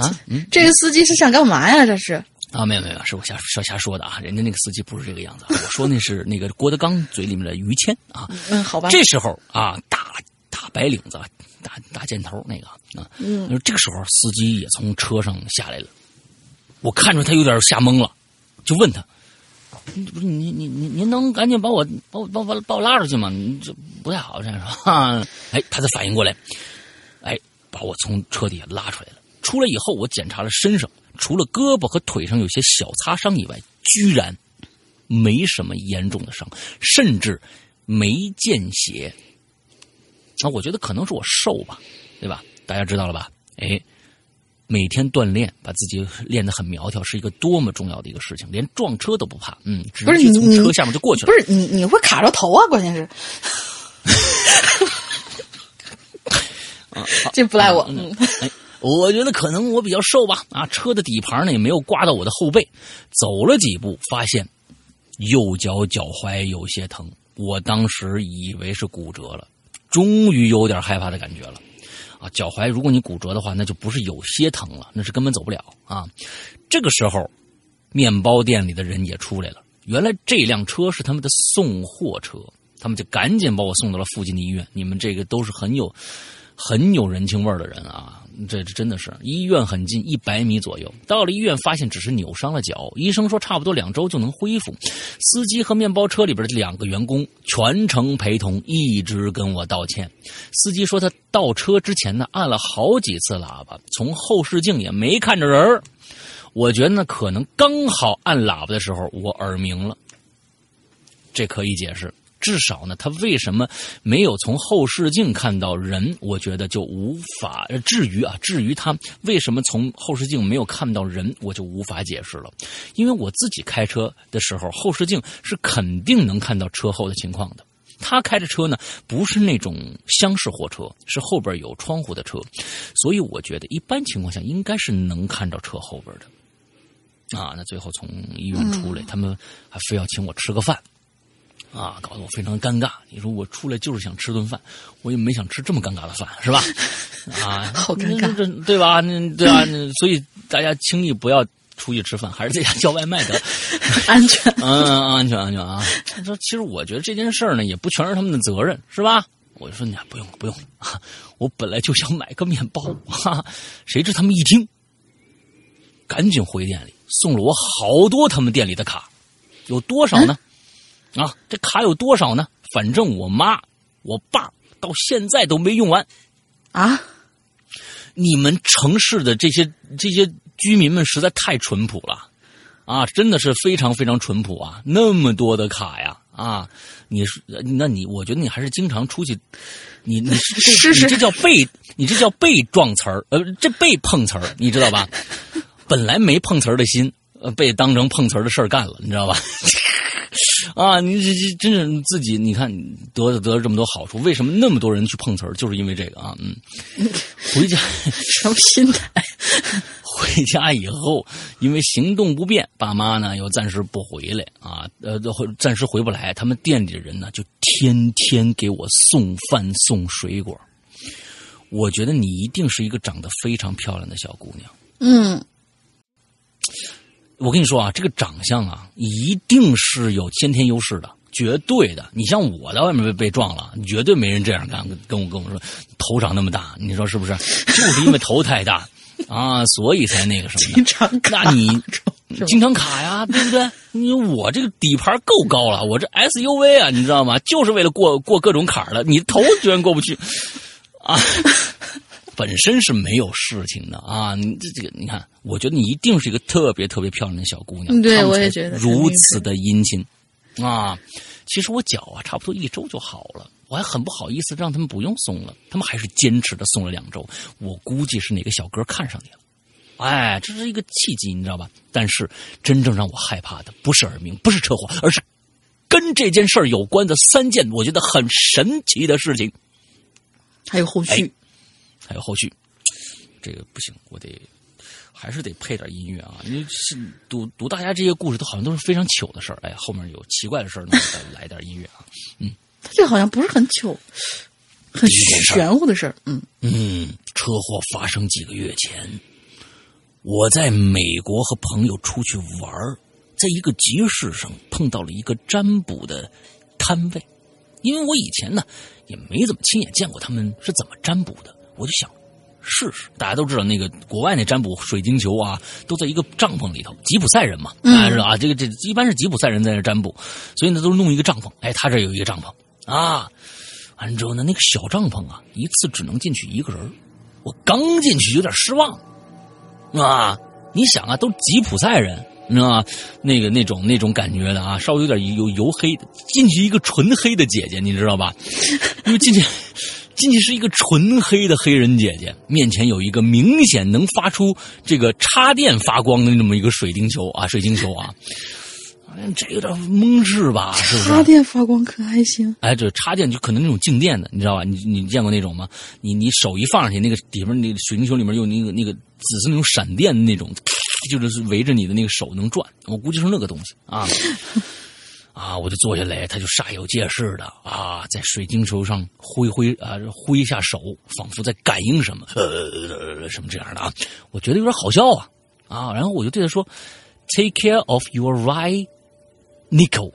这个司机是想干嘛呀？这是啊，没有没有，是我瞎瞎瞎说的啊！人家那个司机不是这个样子，我说那是那个郭德纲嘴里面的于谦啊。嗯，好吧。这时候啊，大大白领子、大大箭头那个啊，嗯，这个时候司机也从车上下来了，我看着他有点吓懵了，就问他。不是您您您您能赶紧把我把我把我把我拉出去吗？你这不太好，这样是吧？哎，他才反应过来，哎，把我从车底下拉出来了。出来以后，我检查了身上，除了胳膊和腿上有些小擦伤以外，居然没什么严重的伤，甚至没见血。那我觉得可能是我瘦吧，对吧？大家知道了吧？哎。每天锻炼，把自己练得很苗条，是一个多么重要的一个事情。连撞车都不怕，嗯，直接从车下面就过去了。不是你，你会卡着头啊？关键是，啊，这不赖我。嗯，哎，我觉得可能我比较瘦吧。啊，车的底盘呢也没有刮到我的后背。走了几步，发现右脚脚踝有些疼。我当时以为是骨折了，终于有点害怕的感觉了。啊，脚踝如果你骨折的话，那就不是有些疼了，那是根本走不了啊。这个时候，面包店里的人也出来了。原来这辆车是他们的送货车，他们就赶紧把我送到了附近的医院。你们这个都是很有。很有人情味的人啊，这这真的是医院很近，一百米左右。到了医院，发现只是扭伤了脚，医生说差不多两周就能恢复。司机和面包车里边的两个员工全程陪同，一直跟我道歉。司机说他倒车之前呢，按了好几次喇叭，从后视镜也没看着人我觉得呢，可能刚好按喇叭的时候我耳鸣了，这可以解释。至少呢，他为什么没有从后视镜看到人？我觉得就无法。至于啊，至于他为什么从后视镜没有看到人，我就无法解释了。因为我自己开车的时候，后视镜是肯定能看到车后的情况的。他开着车呢，不是那种厢式货车，是后边有窗户的车，所以我觉得一般情况下应该是能看到车后边的。啊，那最后从医院出来，他们还非要请我吃个饭。啊，搞得我非常尴尬。你说我出来就是想吃顿饭，我也没想吃这么尴尬的饭，是吧？*laughs* 啊，好尴尬，对吧？那对啊？所以大家轻易不要出去吃饭，还是在家叫外卖的，*laughs* 安全。嗯，安全，安全啊！他说，其实我觉得这件事儿呢，也不全是他们的责任，是吧？我就说，你不用，不用。我本来就想买个面包，哈，谁知他们一听，赶紧回店里送了我好多他们店里的卡，有多少呢？啊，这卡有多少呢？反正我妈、我爸到现在都没用完。啊！你们城市的这些这些居民们实在太淳朴了，啊，真的是非常非常淳朴啊！那么多的卡呀，啊，你是那你我觉得你还是经常出去，你你是你这叫被你这叫被撞词儿，呃，这被碰瓷儿，你知道吧？*laughs* 本来没碰瓷儿的心，呃，被当成碰瓷儿的事儿干了，你知道吧？*laughs* 啊，你这这真是自己，你看得得了这么多好处，为什么那么多人去碰瓷儿？就是因为这个啊，嗯。回家 *laughs* 什么心态？*laughs* 回家以后，因为行动不便，爸妈呢又暂时不回来啊，呃，暂时回不来。他们店里的人呢，就天天给我送饭送水果。我觉得你一定是一个长得非常漂亮的小姑娘。嗯。我跟你说啊，这个长相啊，一定是有先天优势的，绝对的。你像我在外面被被撞了，绝对没人这样干。跟我跟我说，头长那么大，你说是不是？就是因为头太大 *laughs* 啊，所以才那个什么。经常卡，那你经常卡呀，对不对？你我这个底盘够高了，我这 SUV 啊，你知道吗？就是为了过过各种坎儿的。你头居然过不去啊！本身是没有事情的啊。你这这个，你看，我觉得你一定是一个特别特别漂亮的小姑娘。嗯对我也觉得如此的殷勤啊。其实我脚啊，差不多一周就好了，我还很不好意思让他们不用送了，他们还是坚持的送了两周。我估计是哪个小哥看上你了。哎，这是一个契机，你知道吧？但是真正让我害怕的不是耳鸣，不是车祸，而是跟这件事儿有关的三件我觉得很神奇的事情。还有后续，还有后续，这个不行，我得还是得配点音乐啊！因为是读读大家这些故事都好像都是非常糗的事儿，哎，后面有奇怪的事儿，那我再来点音乐啊。他这好像不是很糗，很玄乎的事儿。嗯，嗯，车祸发生几个月前，我在美国和朋友出去玩儿在一个集市上碰到了一个占卜的摊位。因为我以前呢也没怎么亲眼见过他们是怎么占卜的，我就想试试。大家都知道那个国外那占卜水晶球啊，都在一个帐篷里头，吉普赛人嘛，大家知道啊，这个这一般是吉普赛人在那占卜，所以呢都是弄一个帐篷。哎，他这有一个帐篷啊，完了之后呢，那个小帐篷啊，一次只能进去一个人我刚进去有点失望啊！你想啊，都吉普赛人，你知道吗？那个那种那种感觉的啊，稍微有点油油黑的，进去一个纯黑的姐姐，你知道吧？因为进去进去是一个纯黑的黑人姐姐，面前有一个明显能发出这个插电发光的那么一个水晶球啊，水晶球啊，哎这有点蒙是吧？是不是？插电发光可还行？哎，这插电就可能那种静电的，你知道吧？你你见过那种吗？你你手一放上去，那个里面那个水晶球里面有那个那个紫色那种闪电的那种，就是围着你的那个手能转。我估计是那个东西啊 *laughs* 啊！我就坐下来，他就煞有介事的啊，在水晶球上挥挥啊挥一下手，仿佛在感应什么呃什么这样的啊，我觉得有点好笑啊啊！然后我就对他说：“Take care of your right nickel。”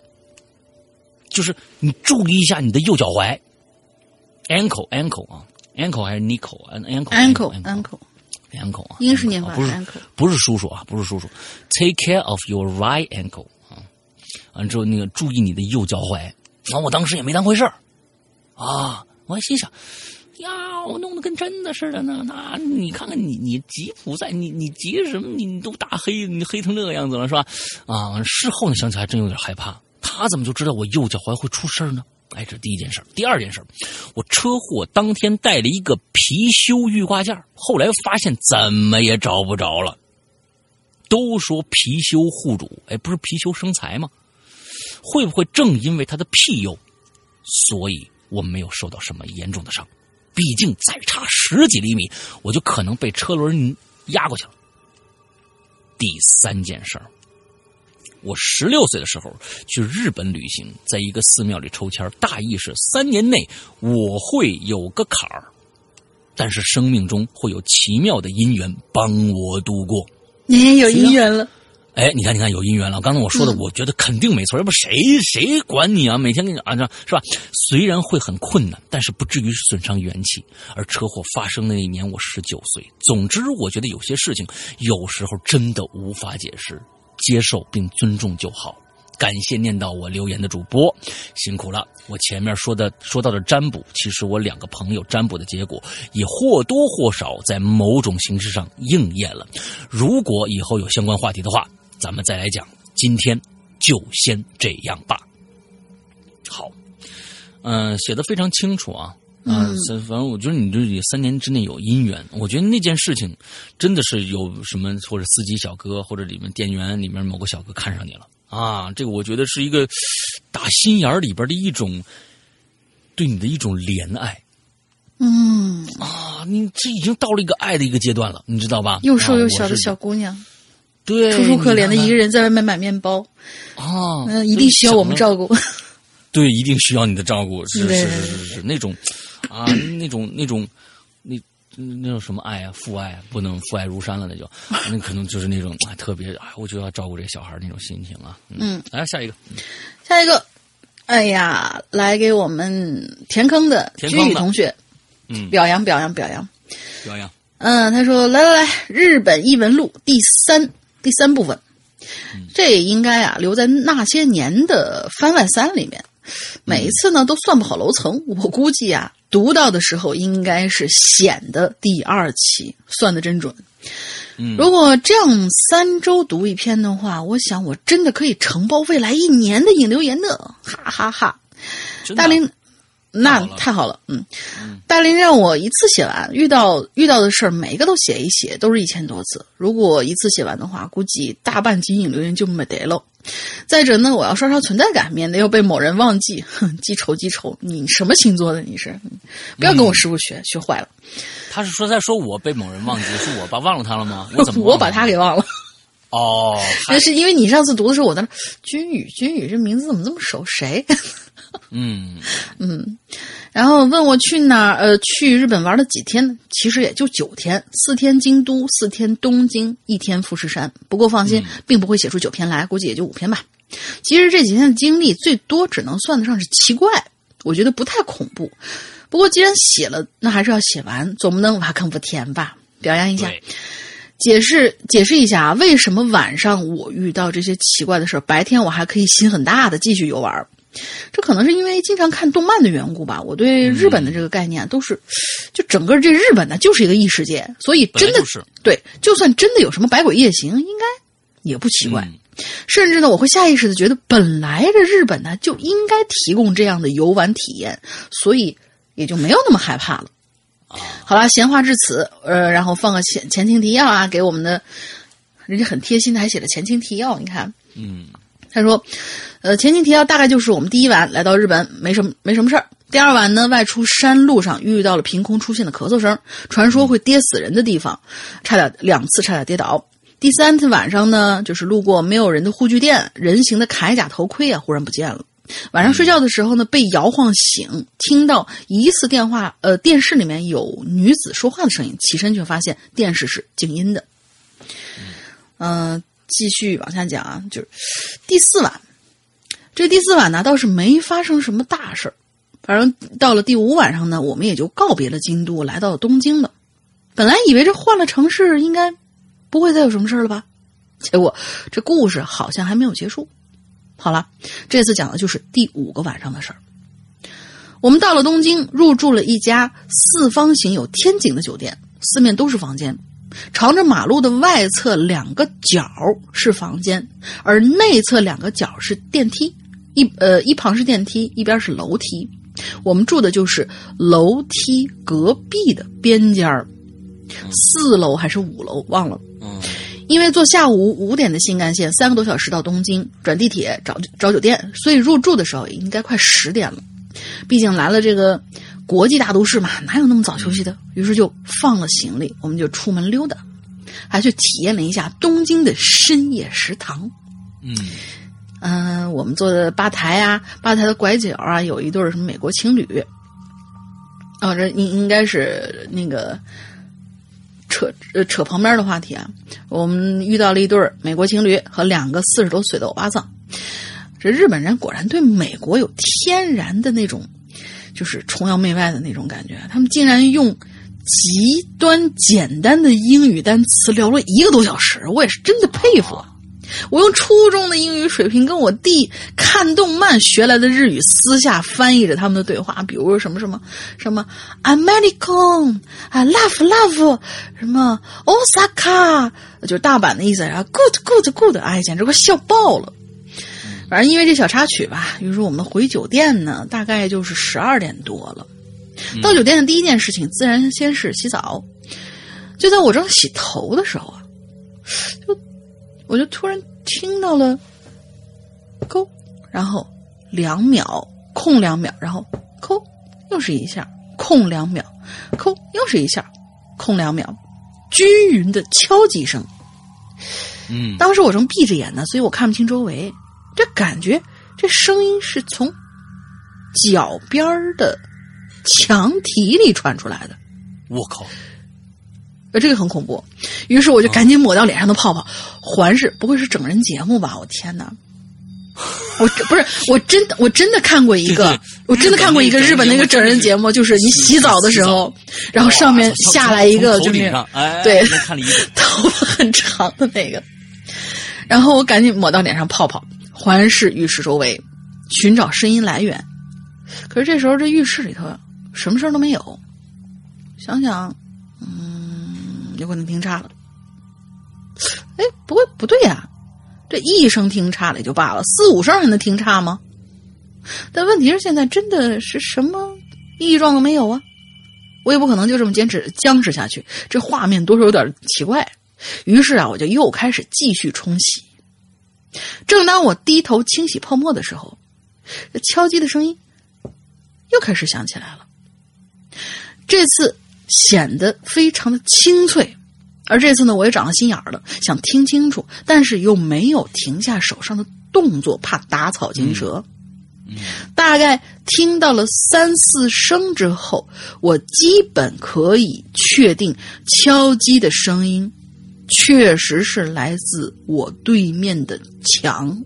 就是你注意一下你的右脚踝，ankle ankle 啊，ankle 还是 nickel 啊，ankle ankle ankle 啊，英式念法啊不是不是叔叔啊，不是叔叔，take care of your right ankle 啊，完之后那个注意你的右脚踝，然后我当时也没当回事儿啊，我还心想。呀，我弄得跟真的似的呢。那你看看你，你吉普赛，你你急什么？你都大黑，你黑成这个样子了，是吧？啊，事后呢想起来还真有点害怕。他怎么就知道我右脚踝会出事儿呢？哎，这第一件事。第二件事，我车祸当天带了一个貔貅玉挂件后来发现怎么也找不着了。都说貔貅护主，哎，不是貔貅生财吗？会不会正因为他的庇佑，所以我没有受到什么严重的伤？毕竟再差十几厘米，我就可能被车轮压过去了。第三件事儿，我十六岁的时候去日本旅行，在一个寺庙里抽签，大意是三年内我会有个坎儿，但是生命中会有奇妙的姻缘帮我度过。你也有姻缘了，哎，你看，你看，有姻缘了。刚才我说的，嗯我觉得肯定没错，要不谁谁管你啊？每天跟你啊，是吧？虽然会很困难，但是不至于损伤元气。而车祸发生的那一年，我十九岁。总之，我觉得有些事情有时候真的无法解释，接受并尊重就好。感谢念到我留言的主播，辛苦了。我前面说的说到的占卜，其实我两个朋友占卜的结果，也或多或少在某种形式上应验了。如果以后有相关话题的话，咱们再来讲。今天就先这样吧。好，嗯、写的非常清楚啊。啊，反反正我觉得你这里三年之内有姻缘，我觉得那件事情真的是有什么或者司机小哥或者里面店员里面某个小哥看上你了啊，这个我觉得是一个打心眼里边的一种对你的一种怜爱嗯，啊，你这已经到了一个爱的一个阶段了，你知道吧？又瘦又小的小姑娘，对，楚楚可怜的一个人人在外面买面包，啊，嗯，一定需要我们照顾。*laughs* 对，一定需要你的照顾，是是是是是那种啊，那种 *coughs* 那种那那种什么爱啊，父爱啊不能父爱如山了，那就 *laughs* 那可能就是那种啊特别啊，我就要照顾这小孩那种心情啊。嗯，来下一个，下一个，哎呀，来给我们填坑的居填坑的宇同学，嗯，表扬表扬表扬。表扬，嗯，他说：“来来来，日本异闻录第三第三部分，这应该啊留在那些年的番外三里面。每一次呢都算不好楼层，我估计啊，读到的时候应该是显的第二期，算的真准。嗯。如果这样三周读一篇的话，我想我真的可以承包未来一年的引流言的，哈哈哈。大林，那太好了，嗯，大林让我一次写完，遇到遇到的事儿每一个都写一写，都是一千多字。如果一次写完的话，估计大半集引留言就没得了。再者呢，我要刷刷存在感，免得又被某人忘记。哼，记仇记仇，你什么星座的？你是？嗯不要跟我师傅学，学坏了。他是说在说我被某人忘记，是我把忘了他了吗？*laughs* 我怎么我把他给忘了。哦，*laughs* 那是因为你上次读的时候，我在那君宇，君宇这名字怎么这么熟？谁？嗯嗯然后问我去哪儿？呃，去日本玩了几天呢？其实也就九天，四天京都，四天东京，一天富士山。不过放心，并不会写出九篇来，估计也就五篇吧。其实这几天的经历，最多只能算得上是奇怪，我觉得不太恐怖。不过既然写了，那还是要写完，总不能挖坑不填吧？表扬一下。解释解释一下啊，为什么晚上我遇到这些奇怪的事儿，白天我还可以心很大的继续游玩儿？这可能是因为经常看动漫的缘故吧。我对日本的这个概念都是，就整个这日本呢就是一个异世界，所以真的就是对，就算真的有什么百鬼夜行，应该也不奇怪。嗯甚至呢，我会下意识的觉得，本来这日本呢就应该提供这样的游玩体验，所以也就没有那么害怕了。好了，闲话至此，呃，然后放个前前情提要啊，给我们的，人家很贴心的还写了前情提要，你看，嗯他说，呃，前情提要大概就是我们第一晚来到日本，没什么没什么事儿。第二晚呢，外出山路上遇到了凭空出现的咳嗽声，传说会跌死人的地方，差点两次差点跌倒。第三天晚上呢，就是路过没有人的护具店，人形的铠甲头盔啊，忽然不见了。晚上睡觉的时候呢，被摇晃醒，听到疑似电话呃电视里面有女子说话的声音，起身却发现电视是静音的。嗯、继续往下讲啊，就是第四晚，这第四晚呢倒是没发生什么大事儿，反正到了第五晚上呢，我们也就告别了京都，来到了东京了。本来以为这换了城市应该不会再有什么事儿了吧，结果这故事好像还没有结束。好了，这次讲的就是第五个晚上的事儿。我们到了东京，入住了一家四方形有天井的酒店，四面都是房间。朝着马路的外侧两个角是房间，而内侧两个角是电梯，一呃一旁是电梯，一边是楼梯。我们住的就是楼梯隔壁的边间儿，四楼还是五楼忘了。嗯因为坐下午五点的新干线，三个多小时到东京，转地铁找找酒店，所以入住的时候应该快十点了。毕竟来了这个国际大都市嘛，哪有那么早休息的？于是就放了行李，我们就出门溜达，还去体验了一下东京的深夜食堂。嗯嗯、我们坐的吧台啊，吧台的拐角啊，有一对什么美国情侣。哦，这应应该是那个扯呃扯旁边的话题啊。我们遇到了一对美国情侣和两个四十多岁的欧巴桑。这日本人果然对美国有天然的那种，就是崇洋媚外的那种感觉。他们竟然用极端简单的英语单词聊了一个多小时，我也是真的佩服啊。我用初中的英语水平跟我弟看动漫学来的日语私下翻译着他们的对话，比如说什么什么什么 American 啊 love love 什么 Osaka 就是大阪的意思，然后 good good good，哎，简直快笑爆了。反正因为这小插曲吧，于是我们回酒店呢，大概就是十二点多了。到酒店的第一件事情，自然先是洗澡。就在我正洗头的时候啊，就我就突然听到了勾，然后两秒空两秒，然后扣又是一下空两秒，扣又是一下空两秒，均匀的敲击声。嗯当时我正闭着眼呢，所以我看不清周围。这感觉，这声音是从脚边的墙体里传出来的，我靠，呃，这个很恐怖。于是我就赶紧抹掉脸上的泡泡，环视，不会是整人节目吧？我天哪！我这不是，我真的，我真的看过一个我真的看过一个日本那个整人节目，就是你洗澡的时候，然后上面下来一个，头就是对头发很长的那个。然后我赶紧抹到脸上泡泡，环视浴室周围，寻找声音来源。可是这时候这浴室里头什么事儿都没有，想想，嗯，有可能听差了。哎，不会不对呀、这一声听差了也就罢了，四五声还能听差吗？但问题是现在真的是什么异状都没有啊！我也不可能就这么坚持僵持下去，这画面多少有点奇怪。于是啊，我就又开始继续冲洗。正当我低头清洗泡沫的时候，敲击的声音又开始响起来了。这次显得非常的清脆，而这次呢，我也长了心眼儿了，想听清楚，但是又没有停下手上的动作，怕打草惊蛇。大概听到了三四声之后，我基本可以确定敲击的声音确实是来自我对面的墙。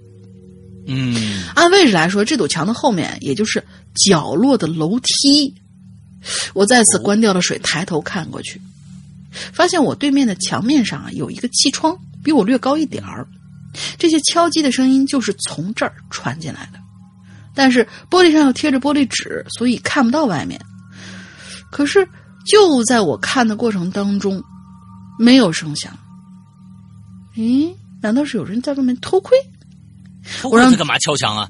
嗯按位置来说，这堵墙的后面也就是角落的楼梯。我再次关掉了水，抬头看过去，发现我对面的墙面上啊有一个气窗，比我略高一点儿。这些敲击的声音就是从这儿传进来的，但是玻璃上又贴着玻璃纸，所以看不到外面。可是就在我看的过程当中，没有声响。咦？难道是有人在外面偷窥？偷我让窥他干嘛敲墙啊？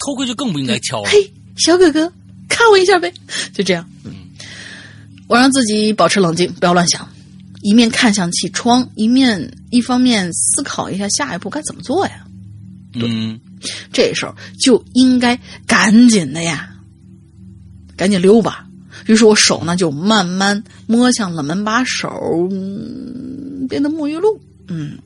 偷窥就更不应该敲了。嘿，小哥哥，看我一下呗，就这样。嗯，我让自己保持冷静，不要乱想，一面看向气窗，一面一方面思考一下下一步该怎么做呀。嗯这时候就应该赶紧的呀，赶紧溜吧。于是我手呢就慢慢摸向了门把手，嗯，变得沐浴露。嗯，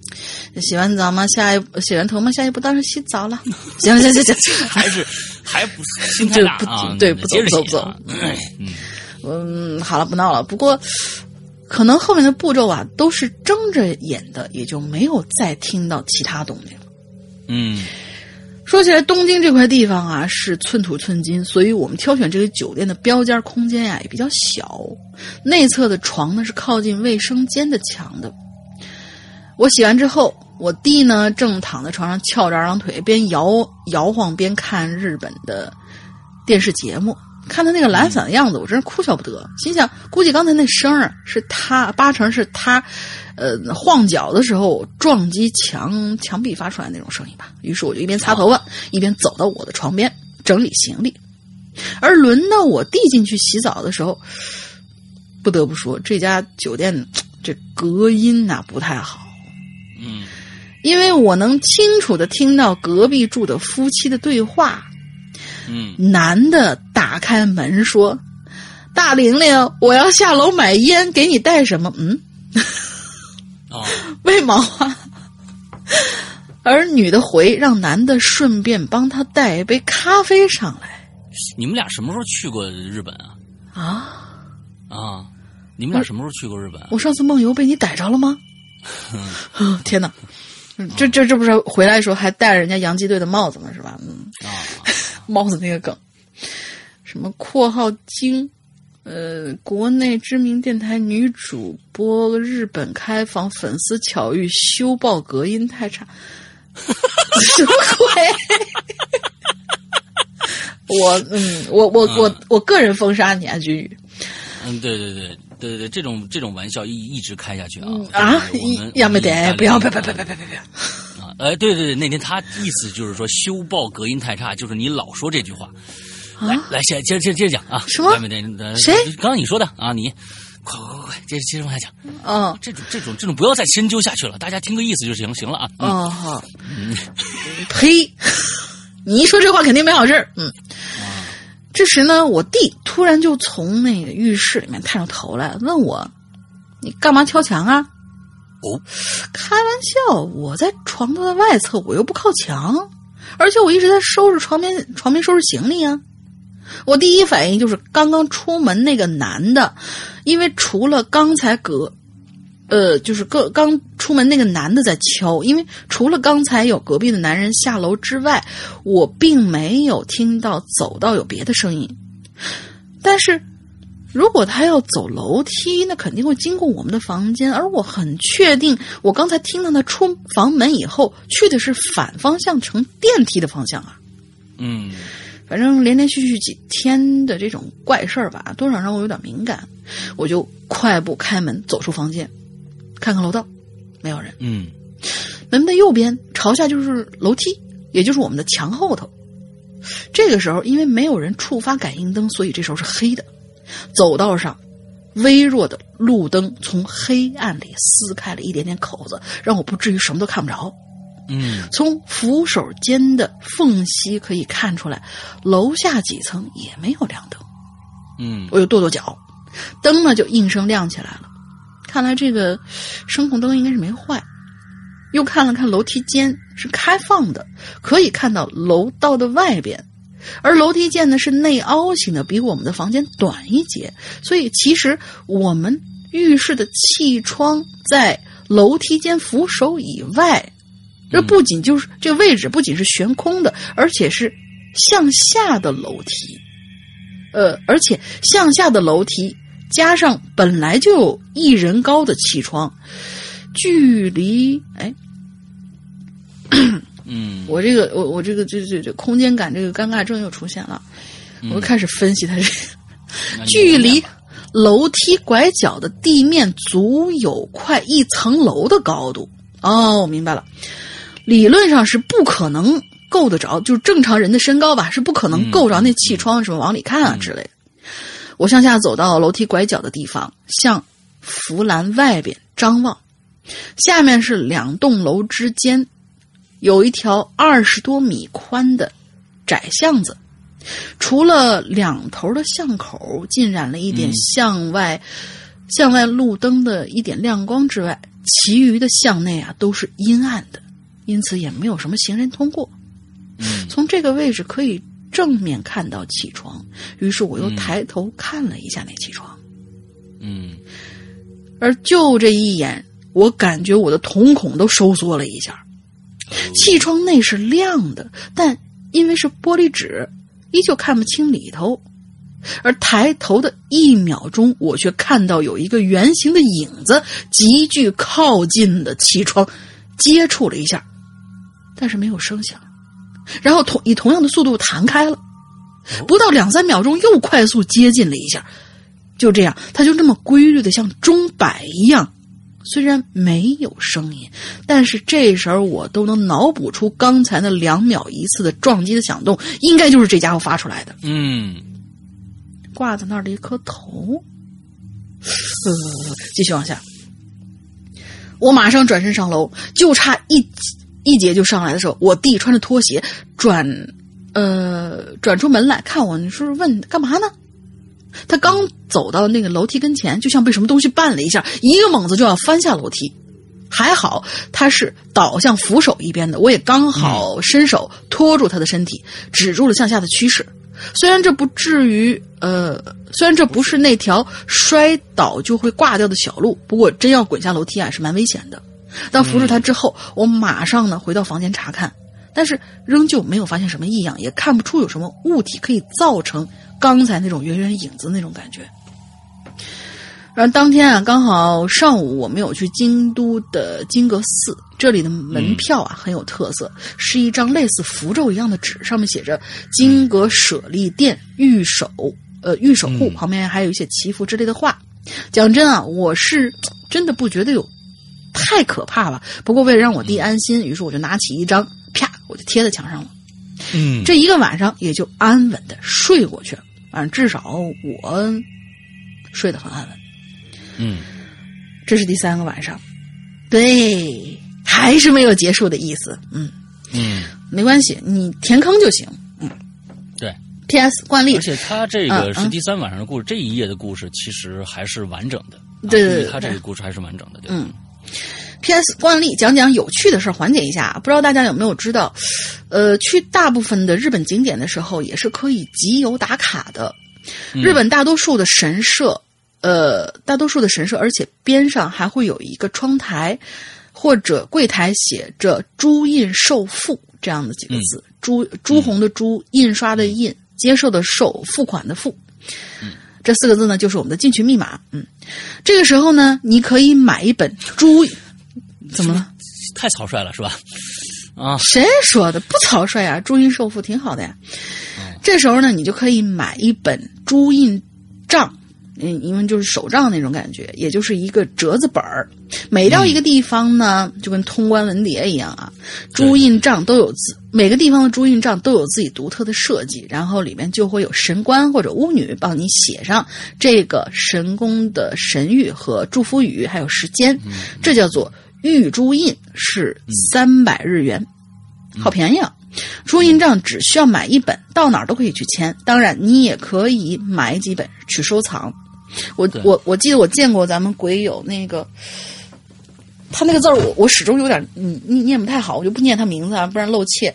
洗完澡吗？下一步洗完头吗？下一步当然洗澡了。行行行行行，还是 *laughs* 还不 *laughs* 心太这不大啊？对不走接着不走啊嗯嗯，好了，不闹了。不过，可能后面的步骤啊都是睁着眼的，也就没有再听到其他动静了。嗯说起来，东京这块地方啊是寸土寸金，所以我们挑选这个酒店的标间空间呀、也比较小。内侧的床呢是靠近卫生间的墙的。我洗完之后，我弟呢正躺在床上翘着二郎腿，边摇摇晃边看日本的电视节目。看他那个懒散的样子，我真是哭笑不得。心想，估计刚才那声儿是他八成是他，呃，晃脚的时候撞击墙墙壁发出来那种声音吧。于是我就一边擦头发，一边走到我的床边整理行李。而轮到我弟进去洗澡的时候，不得不说这家酒店这隔音呐、不太好。嗯因为我能清楚的听到隔壁住的夫妻的对话。嗯男的打开门说：“大玲玲，我要下楼买烟，给你带什么？”嗯，哦 *laughs* 为毛啊？而女的回让男的顺便帮她带一杯咖啡上来你们俩什么时候去过日本啊？啊！啊，你们俩什么时候去过日本啊？我上次梦游被你逮着了吗？啊 *laughs* 天哪！嗯这这这不是回来的时候还戴着人家洋基队的帽子呢，是吧？嗯，啊，*laughs* 帽子那个梗，什么括号精，呃，国内知名电台女主播日本开房粉丝巧遇修爆隔音太差，什么鬼？*laughs* 我嗯，我我我我个人封杀你啊，君宇。嗯，对对对对对对，这种这种玩笑一一直开下去啊啊！要没得，不要不要不要不不要不要不要！啊！哎，对对对，那天他意思就是说修报隔音太差，就是你老说这句话。来来，接接着接着讲啊！啊什么来没得谁？刚刚你说的啊，你快快快快，接着接着往下讲。嗯这种这种这种不要再深究下去了，大家听个意思就行行了啊。嗯哦好，呸！*laughs* *laughs* 你一说这话肯定没好事儿。嗯，这时呢，我弟突然就从那个浴室里面探出头来，问我：“你干嘛敲墙啊？”哦，开玩笑，我在床头的外侧，我又不靠墙，而且我一直在收拾床边床边收拾行李啊。我第一反应就是刚刚出门那个男的，因为除了刚才隔，呃，就是个刚出门那个男的在敲，因为除了刚才有隔壁的男人下楼之外，我并没有听到走道有别的声音。但是，如果他要走楼梯，那肯定会经过我们的房间，而我很确定，我刚才听到他出房门以后去的是反方向乘电梯的方向啊。嗯反正连连续续几天的这种怪事儿吧，多少让我有点敏感，我就快步开门走出房间，看看楼道，没有人。嗯门的右边朝下就是楼梯，也就是我们的墙后头。这个时候，因为没有人触发感应灯，所以这时候是黑的。走道上，微弱的路灯从黑暗里撕开了一点点口子，让我不至于什么都看不着。嗯从扶手间的缝隙可以看出来，楼下几层也没有亮灯。嗯我又跺跺脚，灯呢就应声亮起来了。看来这个声控灯应该是没坏。又看了看楼梯间是开放的，可以看到楼道的外边，而楼梯间呢是内凹型的，比我们的房间短一截，所以其实我们浴室的气窗在楼梯间扶手以外。这不仅就是这个位置不仅是悬空的，而且是向下的楼梯。呃，而且向下的楼梯加上本来就有一人高的气窗，距离哎，嗯。*coughs* 我这个我我这个这这这空间感这个尴尬症又出现了，我就开始分析它这 *laughs* 距离楼梯拐角的地面足有快一层楼的高度。哦，我明白了，理论上是不可能够得着，就是正常人的身高吧，是不可能够着那气窗什么往里看啊之类的。我向下走到楼梯拐角的地方，向扶栏外边张望，下面是两栋楼之间有一条二十多米宽的窄巷子。除了两头的巷口浸染了一点向外、向外路灯的一点亮光之外，其余的巷内啊都是阴暗的，因此也没有什么行人通过。嗯从这个位置可以正面看到气窗，于是我又抬头看了一下那气窗，嗯而就这一眼，我感觉我的瞳孔都收缩了一下。气窗内是亮的，但因为是玻璃纸，依旧看不清里头。而抬头的一秒钟，我却看到有一个圆形的影子急剧靠近的气窗，接触了一下，但是没有声响，然后同以同样的速度弹开了，不到两三秒钟又快速接近了一下，就这样，它就那么规律的像钟摆一样，虽然没有声音，但是这时候我都能脑补出刚才那两秒一次的撞击的响动，应该就是这家伙发出来的。嗯挂在那儿的一颗头。呃，*sighs* 继续往下，我马上转身上楼，就差一一节就上来的时候，我弟穿着拖鞋转呃转出门来看我，你是问干嘛呢？他刚走到那个楼梯跟前，就像被什么东西绊了一下，一个猛子就要翻下楼梯。还好他是倒向扶手一边的，我也刚好伸手托住他的身体，止住了向下的趋势。虽然这不至于，呃，虽然这不是那条摔倒就会挂掉的小路，不过真要滚下楼梯啊，是蛮危险的。当扶住他之后，我马上呢回到房间查看，但是仍旧没有发现什么异样，也看不出有什么物体可以造成刚才那种圆圆影子那种感觉。然后当天啊，刚好上午我们有去京都的金阁寺，这里的门票啊、很有特色，是一张类似符咒一样的纸，上面写着“金阁舍利殿御守”，呃，御守护，旁边还有一些祈福之类的话。讲真啊，我是真的不觉得有太可怕了。不过为了让我弟安心，于是我就拿起一张，啪，我就贴在墙上了。嗯这一个晚上也就安稳的睡过去了。反正至少我睡得很安稳。嗯这是第三个晚上，对，还是没有结束的意思。嗯，嗯，没关系，你填坑就行。嗯对。P.S. 惯例而，且他这个是第三晚上的故事，这一页的故事其实还是完整的。啊对对对他这个故事还是完整的，对。嗯 P.S. 惯例讲讲有趣的事儿，缓解一下。不知道大家有没有知道，呃，去大部分的日本景点的时候，也是可以集邮打卡的。日本大多数的神社，呃，大多数的神社，而且边上还会有一个窗台或者柜台，写着“朱印受付”这样的几个字。朱朱红的朱，印刷的印，接受的受，付款的付。这四个字呢，就是我们的进群密码。嗯，这个时候呢，你可以买一本朱，怎么了？太草率了，是吧？啊，谁说的？不草率啊，朱印受付挺好的呀。嗯这时候呢，你就可以买一本朱印账，嗯，因为就是手账那种感觉，也就是一个折子本儿。每到一个地方呢，就跟通关文牒一样啊，朱印账都有自每个地方的朱印账都有自己独特的设计，然后里面就会有神官或者巫女帮你写上这个神宫的神谕和祝福语，还有时间，这叫做玉珠印，是三百日元。好便宜啊！朱印账只需要买一本，到哪儿都可以去签。当然，你也可以买几本去收藏。我我我记得我见过咱们鬼友那个，他那个字儿我我始终有点嗯念念不太好，我就不念他名字啊，不然露怯。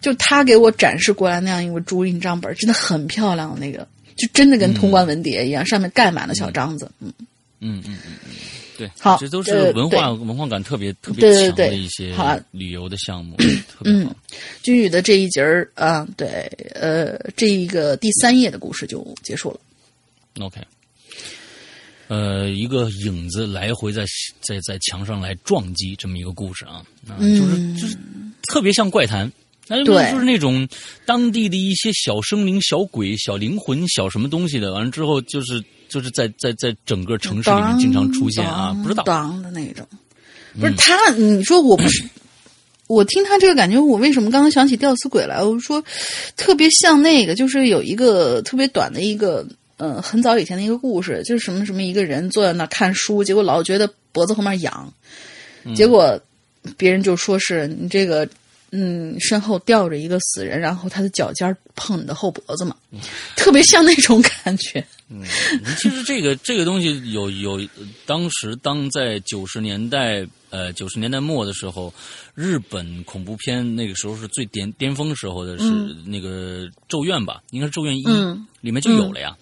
就他给我展示过来那样一个朱印账本，真的很漂亮，那个就真的跟通关文牒一样，上面盖满了小章子。嗯，嗯嗯嗯嗯，对，好这都是呃文化文化感特别特别强的一些旅游的项目，特别好。君宇的这一节儿啊，对，呃，这一个第三页的故事就结束了。OK，呃，一个影子来回在在在墙上来撞击这么一个故事啊，啊，就是就是特别像怪谈。那对就是那种当地的一些小生灵、小鬼、小灵魂、小什么东西的，完了之后就是就是在在在整个城市里面经常出现啊，不知道当的那种。不是他，你说我不是，我听他这个感觉，我为什么刚刚想起吊死鬼来？我说特别像那个，就是有一个特别短的一个，嗯、很早以前的一个故事，就是什么什么一个人坐在那看书，结果老觉得脖子后面痒，结果别人就说是你这个。嗯，身后吊着一个死人，然后他的脚尖儿碰你的后脖子嘛，特别像那种感觉。嗯其实这个这个东西有有，当时当在九十年代呃九十年代末的时候，日本恐怖片那个时候是最巅巅峰时候的是那个《咒怨》吧，应该是《咒怨一》嗯里面就有了呀。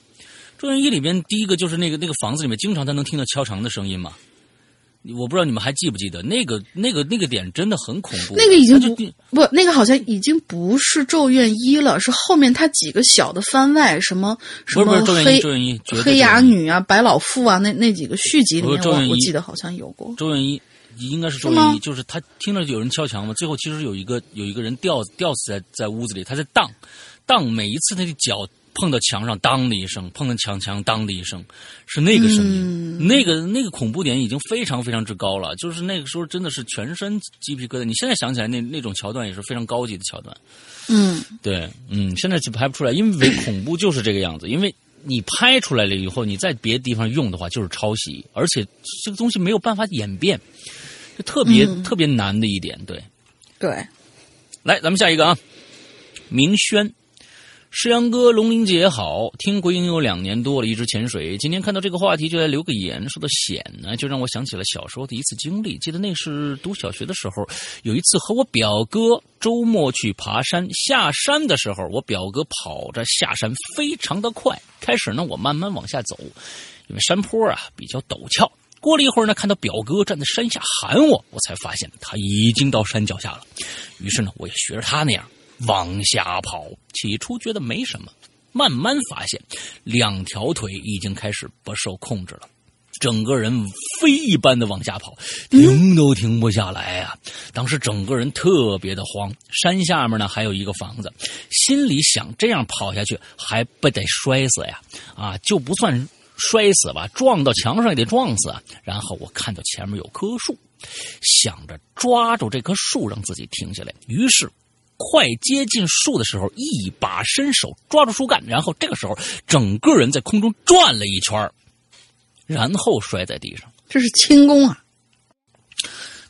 咒怨一》里边第一个就是那个那个房子里面经常他能听到敲墙的声音嘛。我不知道你们还记不记得那个那个那个点真的很恐怖，那个已经不不，那个好像已经不是《咒怨一》了，是后面他几个小的番外，什么什么不是不是咒怨一黑咒怨一绝黑哑咒怨一女啊、白老妇啊，那那几个续集里面，我我记得好像有过。咒怨一应该是咒怨一，就是他听到有人敲墙嘛，最后其实有一个有一个人吊吊死在在屋子里，他在荡荡，每一次他的脚碰到墙上，当的一声，碰到墙墙当的一声，是那个声音，那个那个恐怖点已经非常非常之高了，就是那个时候真的是全身鸡皮疙瘩。你现在想起来那那种桥段也是非常高级的桥段，嗯，对，嗯，现在就拍不出来，因为恐怖就是这个样子，因为。你拍出来了以后，你在别的地方用的话就是抄袭，而且这个东西没有办法演变，就特别、特别难的一点。对，对，来，咱们下一个啊，明轩。世阳哥，龙鳞姐好，听鬼影有两年多了，一直潜水。今天看到这个话题，就来留个言。说到险呢，就让我想起了小时候的一次经历。记得那是读小学的时候，有一次和我表哥周末去爬山，下山的时候，我表哥跑着下山，非常的快。开始呢，我慢慢往下走，因为山坡啊比较陡峭。过了一会儿呢，看到表哥站在山下喊我，我才发现他已经到山脚下了。于是呢，我也学着他那样。往下跑，起初觉得没什么，慢慢发现两条腿已经开始不受控制了，整个人飞一般的往下跑，停都停不下来呀、啊！当时整个人特别的慌，山下面呢还有一个房子，心里想这样跑下去还不得摔死呀？啊，就不算摔死吧，撞到墙上也得撞死啊！然后我看到前面有棵树，想着抓住这棵树让自己停下来，于是。快接近树的时候，一把伸手抓住树干，然后这个时候整个人在空中转了一圈，然后摔在地上。这是轻功啊！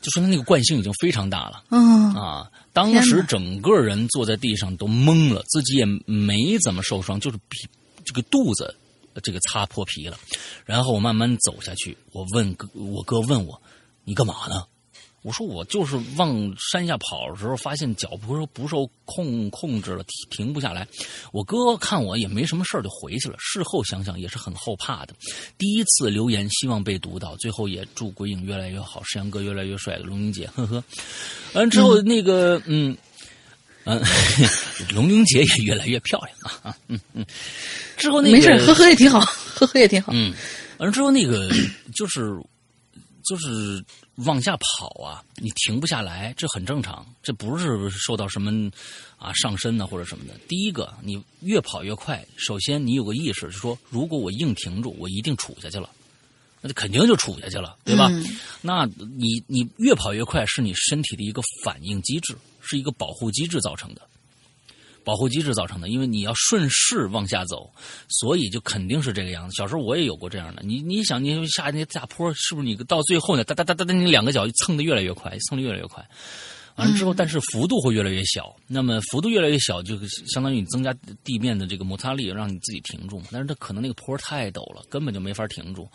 就说他那个惯性已经非常大了嗯啊！当时整个人坐在地上都懵了，自己也没怎么受伤，就是皮这个肚子这个擦破皮了。然后我慢慢走下去，我问哥，我哥问我：“你干嘛呢？”我说我就是往山下跑的时候，发现脚不不受控控制了，停停不下来。我哥看我也没什么事就回去了。事后想想也是很后怕的。第一次留言希望被读到，最后也祝鬼影越来越好，山羊哥越来越帅，龙玲姐呵呵。完之后那个嗯嗯，*laughs* 龙玲姐也越来越漂亮啊嗯嗯。之后那个没事，呵呵也挺好，呵呵也挺好。嗯，完了之后那个就是。就是往下跑啊，你停不下来，这很正常，这不是受到什么啊上身呢或者什么的。第一个，你越跑越快，首先你有个意识，是说如果我硬停住，我一定杵下去了，那就肯定就杵下去了，对吧？嗯那你你越跑越快，是你身体的一个反应机制，是一个保护机制造成的。保护机制造成的，因为你要顺势往下走，所以就肯定是这个样子。小时候我也有过这样的，你你想，你下那下坡，是不是你到最后呢，哒哒哒哒哒，你两个脚蹭的越来越快，蹭的越来越快。完了之后，但是幅度会越来越小。那么幅度越来越小，就相当于你增加地面的这个摩擦力，让你自己停住。但是它可能那个坡太陡了，根本就没法停住。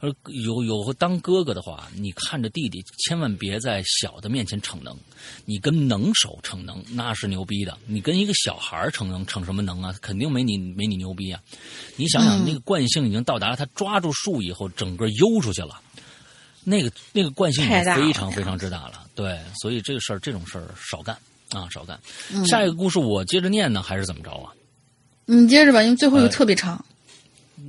而有有当哥哥的话，你看着弟弟，千万别在小的面前逞能。你跟能手逞能，那是牛逼的。你跟一个小孩儿逞能，逞什么能啊？肯定没你没你牛逼啊！你想想，嗯那个惯性已经到达了，他抓住树以后，整个悠出去了。那个那个惯性已经非常非常之大了，对，所以这个事儿这种事儿少干啊，少干。嗯下一个故事我接着念呢，还是怎么着啊？你接着吧，因为最后一个哎特别长。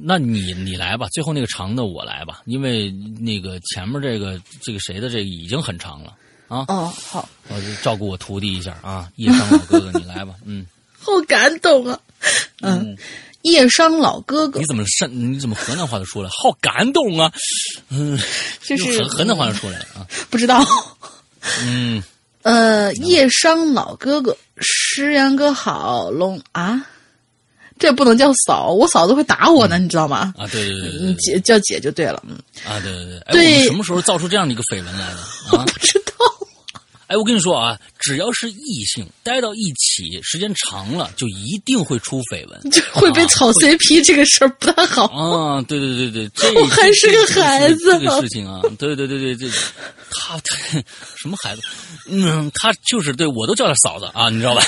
那你你来吧，最后那个长的我来吧，因为那个前面这个这个谁的这个已经很长了啊，哦，好，我就照顾我徒弟一下啊，叶商老哥哥你来吧，嗯 *laughs* 好感动啊！嗯，叶商老哥哥。你怎么山你怎么河南话都出来，好感动啊，嗯，就是河河南话就出来了啊，不知道。嗯，呃，叶商老哥哥，石阳哥好龙啊，这不能叫嫂，我嫂子会打我呢，你知道吗？啊对对对对你姐叫姐就对了，嗯，啊对对对，哎，对。我们什么时候造出这样的一个绯闻来的啊？不知道。哎，我跟你说啊，只要是异性待到一起时间长了，就一定会出绯闻。*laughs* 就会被炒 CP 这个事儿不太好。啊，对对对对，这 *laughs* 我还是个孩子这个事情啊，对对对对对，他他 *laughs* 什么孩子？嗯，他就是对我都叫他嫂子啊，你知道吧？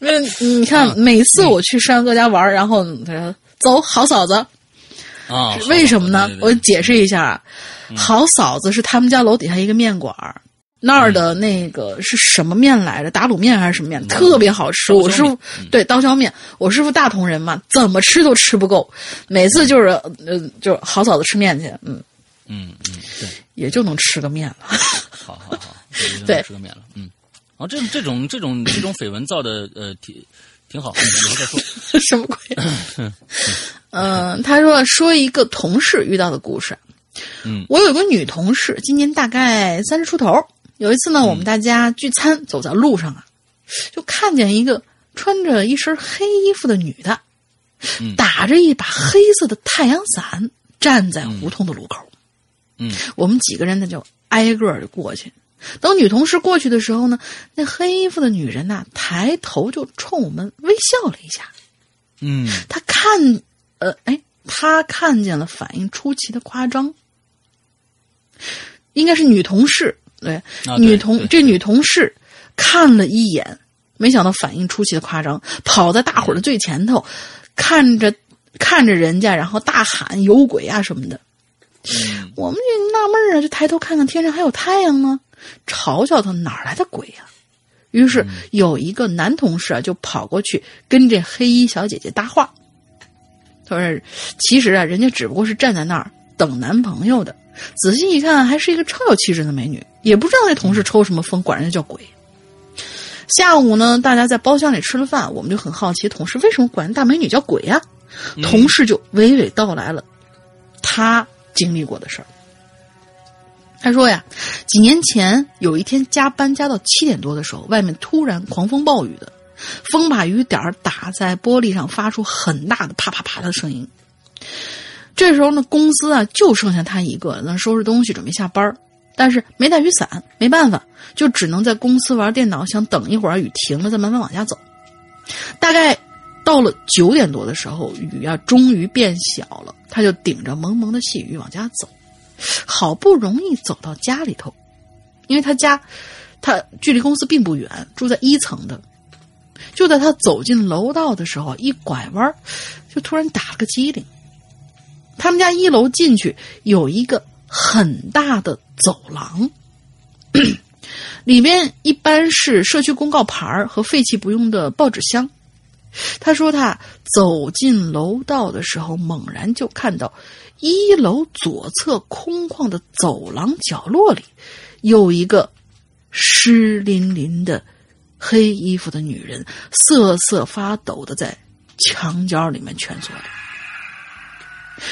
因为你看，每次我去山哥家玩儿，然后他说：“走，好嫂子。啊，为什么呢？对对对我解释一下啊，好嫂子是他们家楼底下一个面馆儿那儿的那个是什么面来着？打卤面还是什么面？特别好吃。我师傅对刀削面，我师傅大同人嘛，怎么吃都吃不够。每次就是呃，就是好嫂子吃面去，嗯，嗯嗯，对，也就能吃个面了。*laughs* 好好好，对对吃个面了，嗯，然后这这种这种 *laughs* 这种绯闻造的呃挺挺好，嗯以后再说。*laughs* 什么鬼？嗯、他说说一个同事遇到的故事。嗯我有个女同事，今年大概三十出头。有一次呢，我们大家聚餐，走在路上啊，就看见一个穿着一身黑衣服的女的，嗯打着一把黑色的太阳伞，站在胡同的路口。嗯我们几个人呢就挨个儿就过去。等女同事过去的时候呢，那黑衣服的女人呐、抬头就冲我们微笑了一下。嗯她看，呃，哎，她看见了反应出奇的夸张，应该是女同事，对，女同这女同事看了一眼，没想到反应出奇的夸张，跑在大伙儿的最前头，看着看着人家，然后大喊有鬼啊什么的。嗯 *laughs* 我们就纳闷儿啊，就抬头看看天上还有太阳呢，嘲笑他哪儿来的鬼呀、于是有一个男同事啊，就跑过去跟这黑衣小姐姐搭话。他说：“其实啊，人家只不过是站在那儿等男朋友的。仔细一看，还是一个超有气质的美女。也不知道那同事抽什么风，管人家叫鬼。下午呢，大家在包厢里吃了饭，我们就很好奇，同事为什么管人大美女叫鬼呀、同事就娓娓道来了他经历过的事儿。他说呀，几年前有一天加班加到七点多的时候，外面突然狂风暴雨的，风把雨点儿打在玻璃上，发出很大的啪啪啪的声音。这时候呢，公司啊就剩下他一个，那收拾东西准备下班儿但是没带雨伞，没办法，就只能在公司玩电脑，想等一会儿雨停了再慢慢往家走。大概到了九点多的时候，雨啊终于变小了，他就顶着蒙蒙的细雨往家走。好不容易走到家里头，因为他家他距离公司并不远，住在一层的。就在他走进楼道的时候，一拐弯就突然打了个激灵。他们家一楼进去有一个很大的走廊，*clears throat* 里面一般是社区公告牌和废弃不用的报纸箱。他说他走进楼道的时候，猛然就看到一楼左侧空旷的走廊角落里，有一个湿淋淋的黑衣服的女人，瑟瑟发抖的在墙角里面蜷缩着，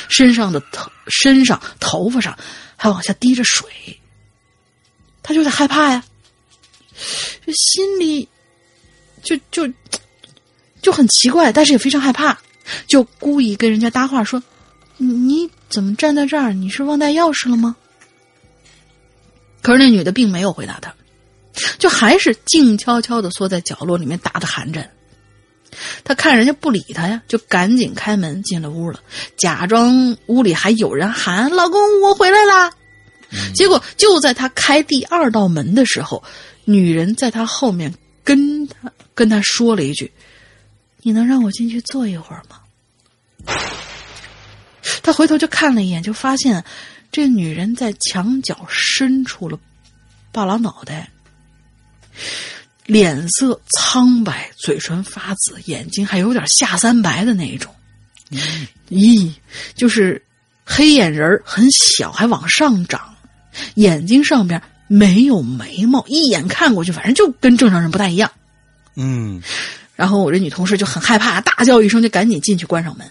身上的头、身上、头发上还往下滴着水。他就在害怕呀，就心里就就。就很奇怪，但是也非常害怕，就故意跟人家搭话说：“你怎么站在这儿？你是忘带钥匙了吗？”可是那女的并没有回答他，就还是静悄悄的缩在角落里面打的寒颤。他看人家不理他呀，就赶紧开门进了屋了，假装屋里还有人喊：“老公，我回来啦！”结果就在他开第二道门的时候，女人在他后面跟他跟他说了一句。你能让我进去坐一会儿吗？他回头就看了一眼，就发现这女人在墙角伸出了半拉脑袋，脸色苍白，嘴唇发紫，眼睛还有点下三白的那一种。咦，就是黑眼仁很小，还往上长，眼睛上边没有眉毛，一眼看过去，反正就跟正常人不太一样。嗯。然后我这女同事就很害怕，大叫一声就赶紧进去关上门。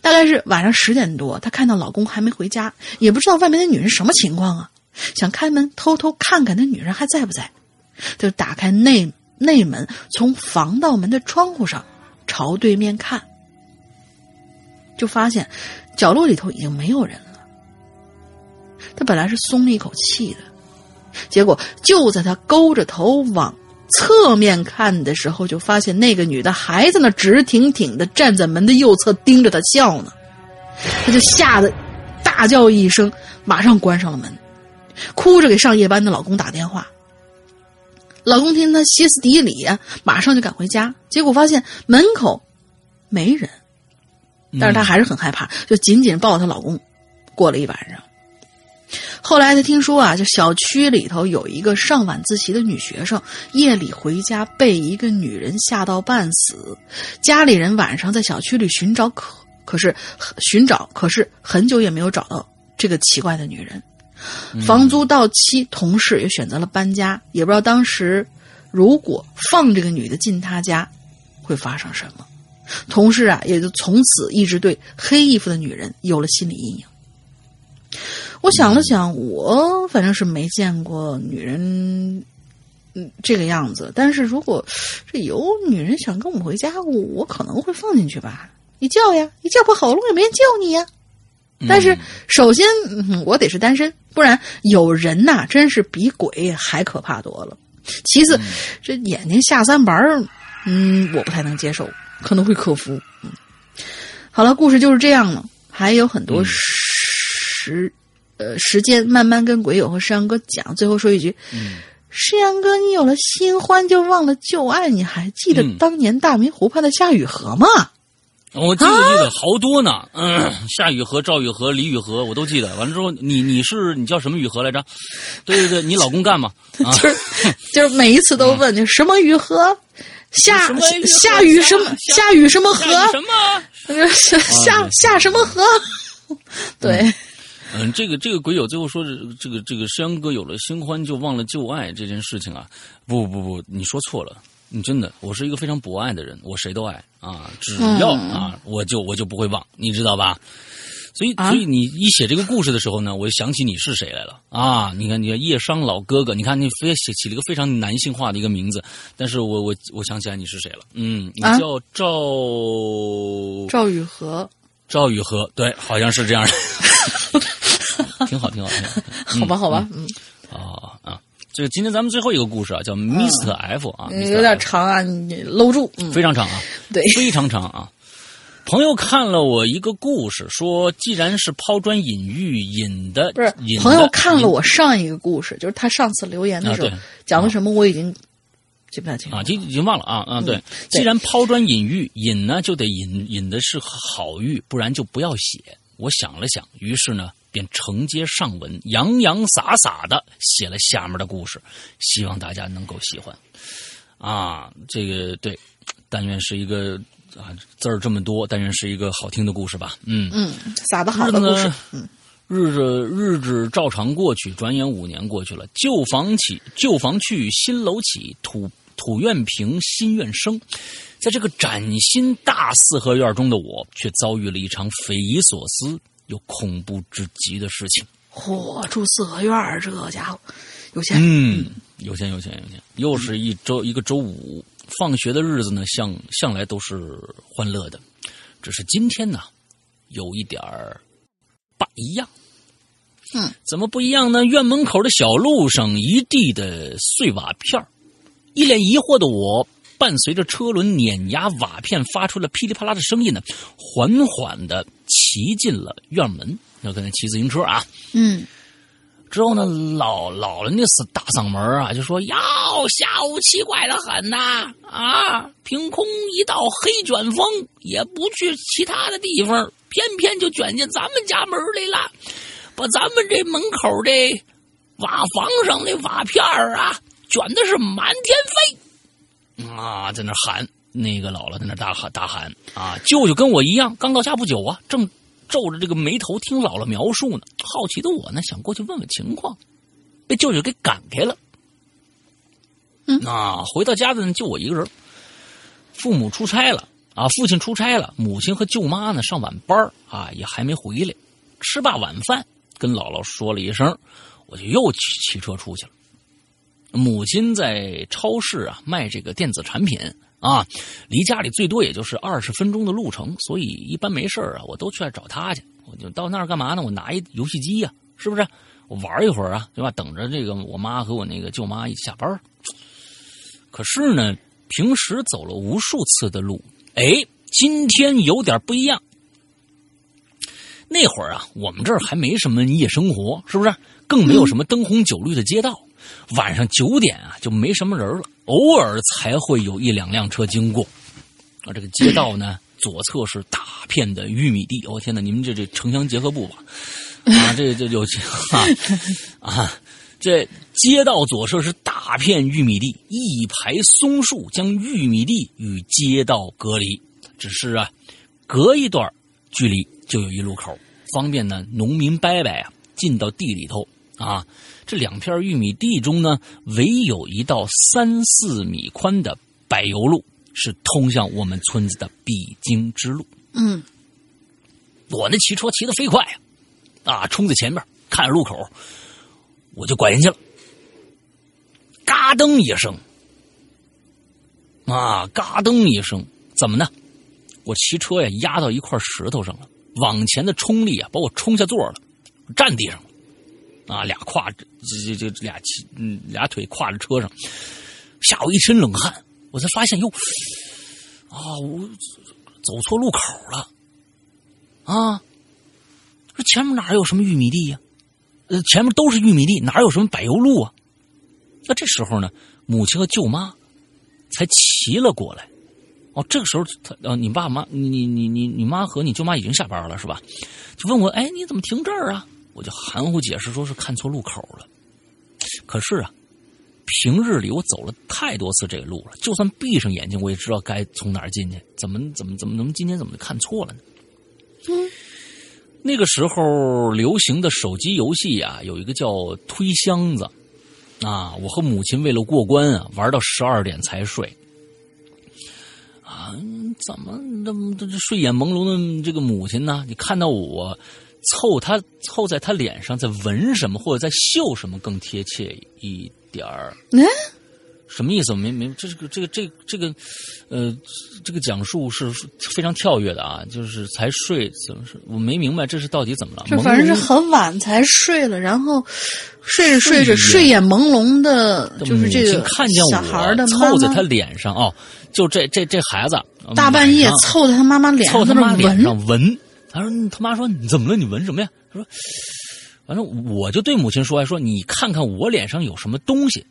大概是晚上十点多，她看到老公还没回家，也不知道外面的女人什么情况啊，想开门偷偷看看那女人还在不在，就打开内内门，从防盗门的窗户上朝对面看，就发现角落里头已经没有人了。他本来是松了一口气的，结果就在他勾着头往。侧面看的时候，就发现那个女的还在那直挺挺的站在门的右侧盯着他笑呢，他就吓得大叫一声，马上关上了门，哭着给上夜班的老公打电话。老公听他歇斯底里啊，马上就赶回家，结果发现门口没人，但是她还是很害怕，就紧紧抱她老公过了一晚上。后来他听说啊，就小区里头有一个上晚自习的女学生，夜里回家被一个女人吓到半死，家里人晚上在小区里寻找，可可是寻找，可是很久也没有找到这个奇怪的女人。房租到期，同事也选择了搬家，也不知道当时如果放这个女的进他家，会发生什么。同事啊，也就从此一直对黑衣服的女人有了心理阴影。我想了想，我反正是没见过女人，嗯，这个样子。但是如果这有女人想跟我回家，我可能会放进去吧。你叫呀，你叫破喉咙也没人叫你呀。但是首先，我得是单身，不然有人呐，真是比鬼还可怕多了。其次，这眼睛下三白儿，嗯，我不太能接受，可能会克服。嗯，好了，故事就是这样了，还有很多时。呃，时间慢慢跟鬼友和山羊哥讲，最后说一句：“山羊哥，你有了新欢就忘了旧爱，你还记得当年大明湖畔的夏雨荷吗？”我记得记得好多呢，嗯，夏雨荷、赵雨荷、李雨荷，我都记得。完了之后，你你是你叫什么雨荷来着？对对对，你老公干嘛？*laughs* 就是就是每一次都问你什么雨荷，夏下雨什么下雨什么河？什么？夏夏夏什么河？*laughs* 对。嗯，这个这个鬼友最后说，这个这个山哥有了新欢就忘了旧爱这件事情啊，不不不，你说错了，你真的，我是一个非常博爱的人，我谁都爱啊，只要啊，我就我就不会忘，你知道吧？所以所以你一写这个故事的时候呢，我就想起你是谁来了啊！你看，你看叶商老哥哥，你看你非写起了一个非常男性化的一个名字，但是我我我想起来你是谁了，嗯，你叫赵赵雨荷，赵雨荷，对，好像是这样的。*laughs* *laughs* 挺好，挺好，挺好。好吧，好吧，嗯。啊啊，这个今天咱们最后一个故事啊，叫 Mr F 啊，有点长啊，你搂住。非常长啊，*laughs* 对，非常长啊。朋友看了我一个故事，说既然是抛砖引玉引的，不是朋友看了我上一个故事，就是他上次留言的时候讲的什么，我已经记不太清啊，已已经忘了啊啊。对，既然抛砖引玉，引呢就得引引的是好玉，不然就不要写。我想了想，于是呢。便承接上文，洋洋洒洒的写了下面的故事，希望大家能够喜欢。啊，这个对，但愿是一个啊字儿这么多，但愿是一个好听的故事吧。嗯嗯，撒的好的故事呢，，日子日子照常过去，转眼五年过去了，旧房起，旧房去，新楼起，土土院平，新院生。在这个崭新大四合院中的我，却遭遇了一场匪夷所思又恐怖至极的事情。嚯，住四合院儿，这家伙有钱。嗯，有钱有钱有钱，又是一周一个周五，放学的日子呢，向向来都是欢乐的，只是今天呢，有一点儿不一样。嗯，怎么不一样呢？院门口的小路上一地的碎瓦片儿一脸疑惑的我，伴随着车轮碾压瓦片发出了噼里啪啦的声音呢，缓缓的骑进了院门。那可能骑自行车啊，嗯，之后呢，老老人那是大嗓门啊，就说：“哟，下午奇怪的很呐，啊，凭空一道黑卷风，也不去其他的地方，偏偏就卷进咱们家门来了，把咱们这门口这瓦房上那瓦片儿啊，卷的是满天飞。”啊，在那喊，那个姥姥在那大喊大喊啊，舅舅跟我一样，刚到家不久啊，正皱着这个眉头听姥姥描述呢。好奇的我呢，想过去问问情况，被舅舅给赶开了。嗯啊，回到家的呢，就我一个人。父母出差了啊，父亲出差了，母亲和舅妈呢上晚班儿啊，也还没回来。吃罢晚饭，跟姥姥说了一声，我就又骑骑车出去了。母亲在超市啊卖这个电子产品啊，离家里最多也就是二十分钟的路程，所以一般没事啊，我都去找她去。我就到那儿干嘛呢？我拿一游戏机呀、是不是？我玩一会儿啊，对吧？等着这个我妈和我那个舅妈一下班。可是呢，平时走了无数次的路，哎，今天有点不一样。那会儿啊，我们这儿还没什么夜生活，是不是？更没有什么灯红酒绿的街道。晚上九点啊，就没什么人了，偶尔才会有一两辆车经过。啊，这个街道呢，*clears throat* 左侧是大片的玉米地。我、天哪，你们这这城乡结合部吧？*laughs* 啊，这这有啊啊，这街道左侧是大片玉米地，一排松树将玉米地与街道隔离。只是啊，隔一段距离就有一路口，方便呢农民伯伯啊进到地里头啊。这两片玉米地中呢，唯有一道三四米宽的柏油路是通向我们村子的必经之路。嗯，我那骑车骑得飞快呀、啊，冲在前面，看着路口，我就拐进去了。嘎噔一声，啊，嘎噔一声，怎么呢？我骑车呀压到一块石头上了，往前的冲力啊把我冲下座了，站地上了。啊，俩挎着这这这俩骑嗯俩腿挎着车上，吓我一身冷汗。我才发现哟，啊，我走错路口了。啊，这前面哪有什么玉米地呀、呃，前面都是玉米地，哪有什么柏油路啊？那这时候呢，母亲和舅妈才骑了过来。哦，这个时候他呃，你爸妈，你你你你妈和你舅妈已经下班了是吧？就问我，哎，你怎么停这儿啊？我就含糊解释说是看错路口了。可是啊，平日里我走了太多次这个路了，就算闭上眼睛，我也知道该从哪儿进去。怎么怎么怎么怎么今天怎么就看错了呢？嗯，那个时候流行的手机游戏啊，有一个叫推箱子啊。我和母亲为了过关啊，玩到十二点才睡。啊，怎么这么这睡眼朦胧的这个母亲呢？你看到我凑他凑在他脸上，在闻什么或者在嗅什么更贴切一点儿？嗯，什么意思？我没没，这个这个这个这个，呃，这个讲述是非常跳跃的啊，就是才睡怎么是？我没明白这是到底怎么了？这反正是很晚才睡了，然后睡着睡着睡睡眼朦胧的，就是这个看见我凑在他脸上哦，就这这这孩子大半夜凑在他妈妈脸凑他妈脸，上闻。他说：“他妈说你怎么了？你闻什么呀？”他说：“反正我就对母亲说：‘说你看看我脸上有什么东西，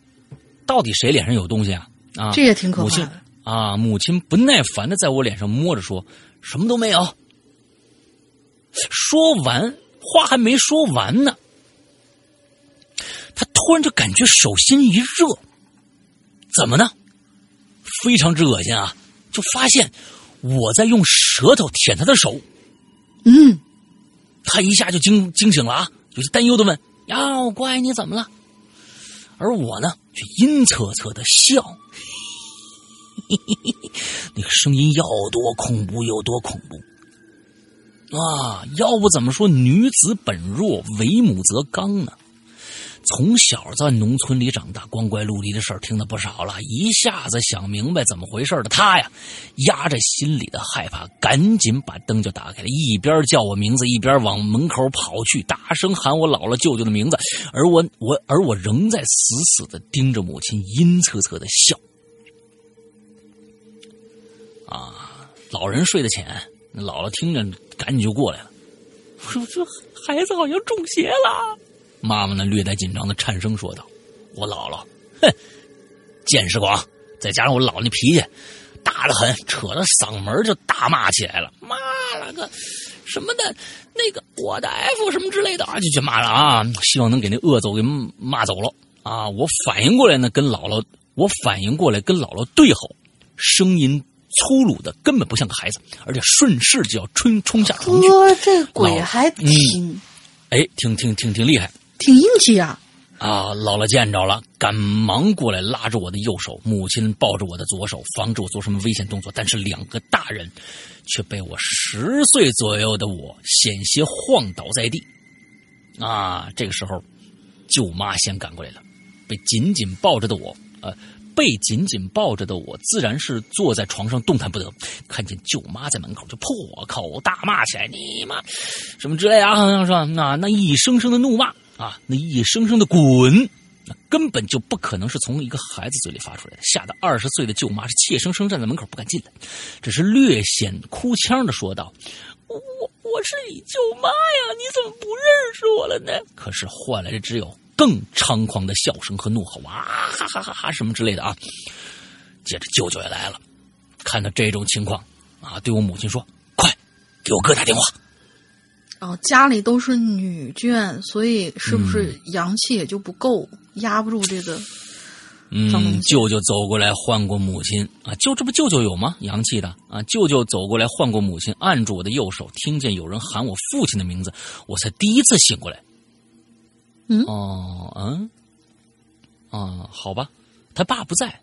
到底谁脸上有东西啊？’啊，这也挺可母亲怕的。啊，母亲不耐烦的在我脸上摸着说：‘什么都没有。’说完话还没说完呢，他突然就感觉手心一热，怎么呢？非常之恶心啊！就发现我在用舌头舔他的手，嗯，他一下就惊惊醒了啊，有些担忧的问：“妖怪，你怎么了？”而我呢，却阴恻恻的笑，那个声音要多恐怖有多恐怖啊！要不怎么说女子本弱，为母则刚呢？从小在农村里长大，光怪陆离的事儿听得不少了，一下子想明白怎么回事的他呀，压着心里的害怕，赶紧把灯就打开了，一边叫我名字，一边往门口跑去，大声喊我姥姥舅舅的名字，而我我而我仍在死死的盯着母亲，阴恻恻的笑。啊，老人睡得浅，姥姥听着赶紧就过来了，我说这孩子好像中邪了。妈妈呢，略带紧张的颤声说道：“我姥姥，哼，见识广，再加上我姥姥那脾气大的很，扯着嗓门就大骂起来了。妈了个什么的，那个我的 F 什么之类的啊，就去骂了啊！希望能给那恶走给骂走了啊！我反应过来呢，跟姥姥，我反应过来跟姥姥对吼，声音粗鲁的，根本不像个孩子，而且顺势就要冲冲下床去。哥，这鬼还挺，哎，挺挺挺挺厉害。”挺硬气呀！啊，姥姥见着了，赶忙过来拉着我的右手，母亲抱着我的左手，防止我做什么危险动作。但是两个大人却被我十岁左右的我险些晃倒在地。啊，这个时候，舅妈先赶过来了，被紧紧抱着的我，呃，被紧紧抱着的我，自然是坐在床上动弹不得。看见舅妈在门口，就破口大骂起来：“你妈，什么之类啊？好像说那那一声声的怒骂。”啊，那一声声的滚，根本就不可能是从一个孩子嘴里发出来的。吓得二十岁的舅妈是怯生生站在门口不敢进来，只是略显哭腔的说道：“我我是你舅妈呀，你怎么不认识我了呢？”可是换来的只有更猖狂的笑声和怒吼啊，哈哈哈哈什么之类的啊。接着舅舅也来了，看到这种情况啊，对我母亲说：“快给我哥打电话。”哦，家里都是女眷，所以是不是阳气也就不够，压不住这个？嗯，舅舅走过来唤过母亲啊，就这不舅舅有吗？阳气的啊，舅舅走过来唤过母亲，按住我的右手，听见有人喊我父亲的名字，我才第一次醒过来。嗯，哦，嗯，啊，好吧，他爸不在，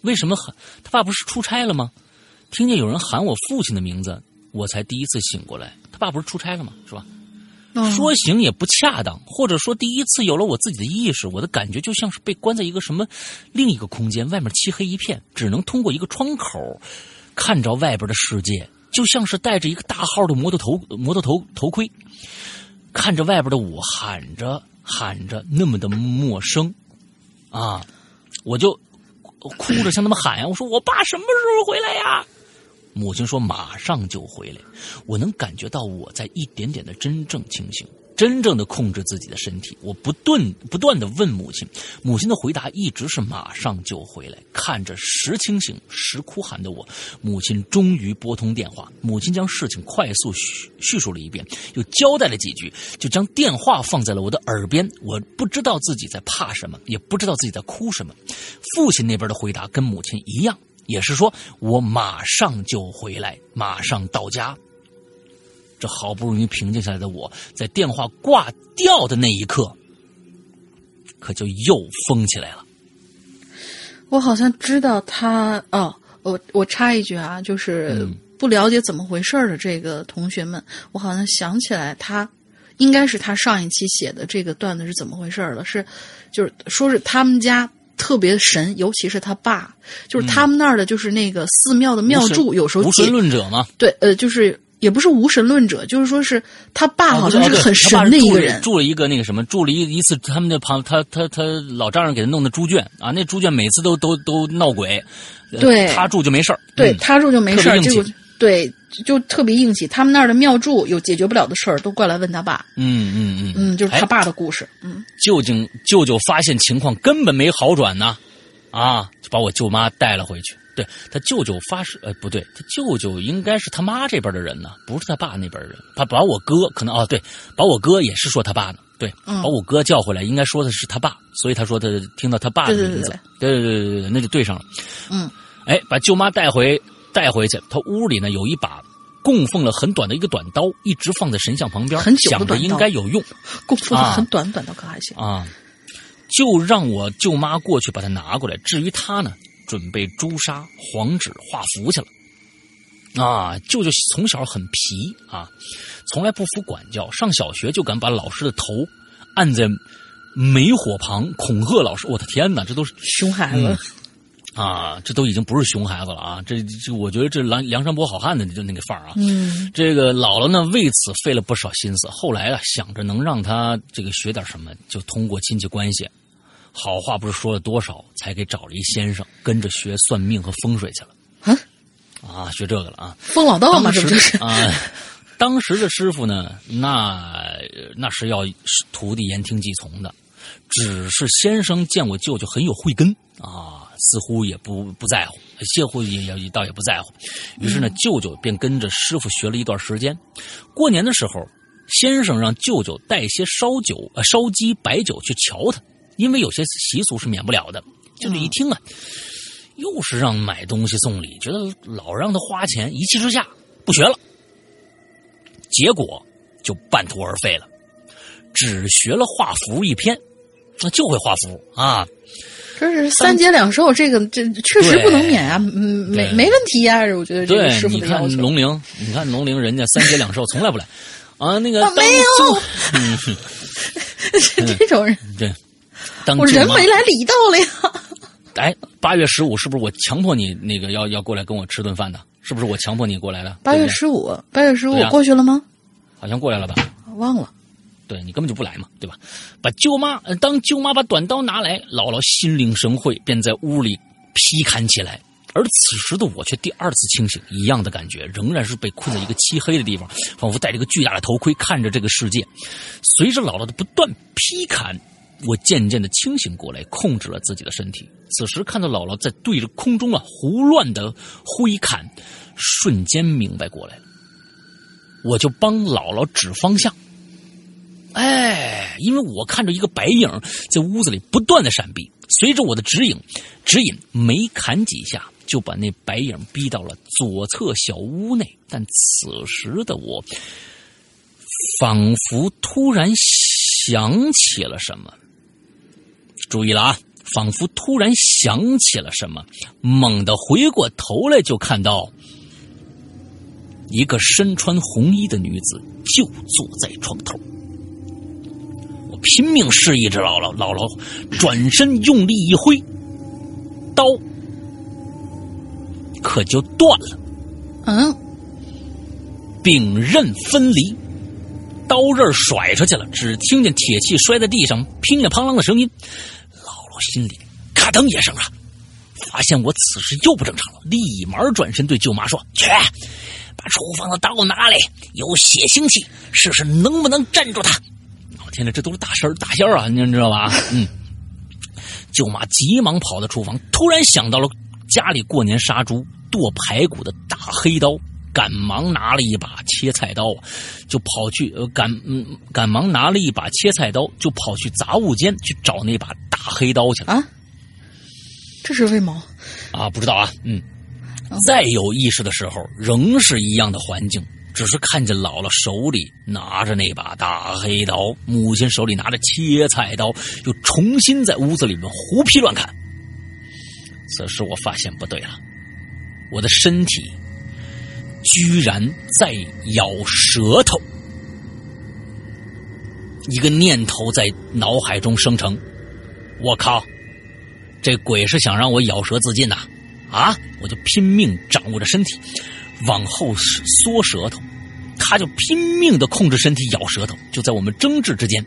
为什么喊他爸不是出差了吗？听见有人喊我父亲的名字。我才第一次醒过来，他爸不是出差了吗？是吧？说行也不恰当，或者说第一次有了我自己的意识，我的感觉就像是被关在一个什么另一个空间，外面漆黑一片，只能通过一个窗口看着外边的世界，就像是戴着一个大号的摩托头摩托头头盔，看着外边的我喊着喊着那么的陌生啊！我就哭着向他们喊呀，我说我爸什么时候回来呀？母亲说：“马上就回来。”我能感觉到我在一点点的真正清醒，真正的控制自己的身体。我不断不断的问母亲，母亲的回答一直是“马上就回来”。看着时清醒时哭喊的我，母亲终于拨通电话。母亲将事情快速叙叙述了一遍，又交代了几句，就将电话放在了我的耳边。我不知道自己在怕什么，也不知道自己在哭什么。父亲那边的回答跟母亲一样。也是说，我马上就回来，马上到家。这好不容易平静下来的我，在电话挂掉的那一刻，可就又疯起来了。我好像知道他哦，我我插一句啊，就是不了解怎么回事的这个同学们，我好像想起来，他应该是他上一期写的这个段子是怎么回事了？是，就是说是他们家。特别神，尤其是他爸，就是他们那儿的，就是那个寺庙的庙祝，有时候无神论者嘛。对，呃，就是也不是无神论者，就是说是他爸好像是很神的一个人，住了一个那个什么，住了一一次他们那旁，他他他老丈人给他弄的猪圈啊，那猪圈每次都都都闹鬼，对，他住就没事儿，对他住就没事儿，就对。就特别硬气，他们那儿的庙祝有解决不了的事儿，都过来问他爸。嗯嗯嗯，嗯，就是他爸的故事。嗯，舅舅舅舅发现情况根本没好转呢，啊，就把我舅妈带了回去。对他舅舅发誓，呃，不对，他舅舅应该是他妈这边的人呢，不是他爸那边的人。他把我哥可能哦，对，把我哥也是说他爸呢。对，把我哥叫回来，应该说的是他爸，所以他说他听到他爸的名字，对对对对对，那就对上了。嗯，哎，把舅妈带回。带回去。他屋里呢有一把供奉了很短的一个短刀，一直放在神像旁边，很久的想着应该有用供奉的啊很短，短刀可还行。啊，就让我舅妈过去把它拿过来。至于他呢，准备朱砂、黄纸画符去了。啊，舅舅从小很皮啊，从来不服管教，上小学就敢把老师的头按在煤火旁恐吓老师。我的天哪，这都是熊孩子，啊，这都已经不是熊孩子了啊！这这，我觉得这梁梁山伯好汉的就那个范儿啊。嗯，这个姥姥呢，为此费了不少心思。后来啊，想着能让他这个学点什么，就通过亲戚关系，好话不是说了多少，才给找了一先生，跟着学算命和风水去了。啊啊，学这个了啊！疯老道嘛，这不就是？啊，当时的师傅呢，那那是要徒弟言听计从的。只是先生见我舅舅很有慧根啊，似乎也不不在乎，似乎也也倒也不在乎。于是呢，舅舅便跟着师傅学了一段时间。过年的时候，先生让舅舅带些烧酒、呃烧鸡、白酒去瞧他，因为有些习俗是免不了的。舅舅一听啊，又是让买东西送礼，觉得老让他花钱，一气之下不学了，结果就半途而废了，只学了画符一篇，那就会画符啊。这是三节两寿，这个这确实不能免啊，嗯，没没问题呀、我觉得这个对，师傅你看的要求。龙陵，你看龙陵，人家三节两寿从来不来啊。那个啊没有，*laughs* 嗯，这种人，对，当我人没来礼到了呀。哎，八月十五是不是我强迫你那个要要过来跟我吃顿饭的？是不是我强迫你过来的？八月十五，八月十五过去了吗？好像过来了吧？忘了。对你根本就不来嘛，对吧？把舅妈，当舅妈把短刀拿来，姥姥心领神会，便在屋里劈砍起来。而此时的我却第二次清醒，一样的感觉，仍然是被困在一个漆黑的地方，仿佛戴着一个巨大的头盔看着这个世界。随着姥姥的不断劈砍，我渐渐的清醒过来，控制了自己的身体。此时看到姥姥在对着空中啊胡乱的挥砍，瞬间明白过来了，我就帮姥姥指方向。哎，因为我看着一个白影在屋子里不断的闪避，随着我的指引，指引没砍几下，就把那白影逼到了左侧小屋内。但此时的我，仿佛突然想起了什么。注意了啊！仿佛突然想起了什么，猛地回过头来，就看到一个身穿红衣的女子就坐在床头。拼命示意着姥姥，姥姥转身用力一挥，刀可就断了，嗯，柄刃分离，刀刃甩出去了，只听见铁器摔在地上乒里乓啷的声音。姥姥心里咔噔一声啊，发现我此时又不正常了，立马转身对舅妈说：“去，把厨房的刀拿来，有血腥气，试试能不能镇住他。”我天哪，这都是大事儿大仙儿啊，您知道吧？嗯。舅妈急忙跑到厨房，突然想到了家里过年杀猪剁排骨的大黑刀，赶忙拿了一把切菜刀，就跑去呃赶嗯赶忙拿了一把切菜刀，就跑去杂物间去找那把大黑刀去了。啊，这是为毛？啊，不知道啊，嗯，再有意识的时候，仍是一样的环境，只是看见姥姥手里拿着那把大黑刀，母亲手里拿着切菜刀，又重新在屋子里面胡劈乱砍。此时我发现不对了，我的身体居然在咬舌头，一个念头在脑海中生成，我靠！这鬼是想让我咬舌自尽呐！啊！我就拼命掌握着身体，往后缩舌头，他就拼命的控制身体咬舌头。就在我们争执之间，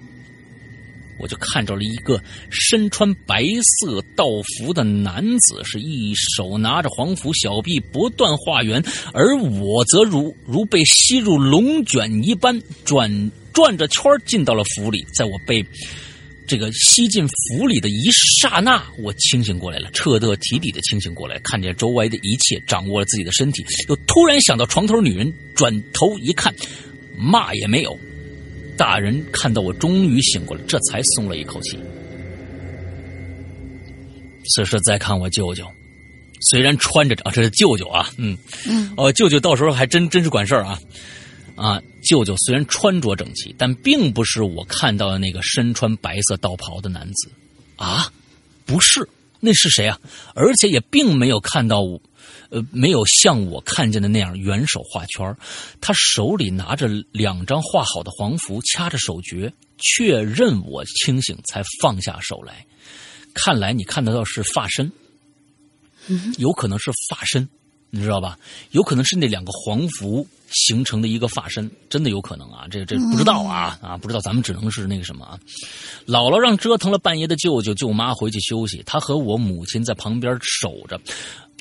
我就看着了一个身穿白色道服的男子，是一手拿着黄符，小臂不断画圆，而我则如如被吸入龙卷一般转转着圈进到了府里，在我被。这个吸进府里的一刹那，我清醒过来了，彻彻底底的清醒过来，看见周围的一切，掌握了自己的身体，又突然想到床头女人，转头一看，嘛也没有。大人看到我终于醒过来，这才松了一口气。此时再看我舅舅，虽然穿着啊，这是舅舅啊，嗯嗯，哦，舅舅到时候还真真是管事儿啊啊！舅舅虽然穿着整齐，但并不是我看到的那个身穿白色道袍的男子啊，不是，那是谁啊？而且也并没有看到我，呃，没有像我看见的那样圆手画圈他手里拿着两张画好的黄符，掐着手诀，确认我清醒才放下手来。看来你看得到是发身，有可能是发身，你知道吧？有可能是那两个黄符形成的一个发身，真的有可能啊！这这不知道啊啊，不知道，咱们只能是那个什么啊。姥姥让折腾了半夜的舅舅舅妈回去休息，她和我母亲在旁边守着。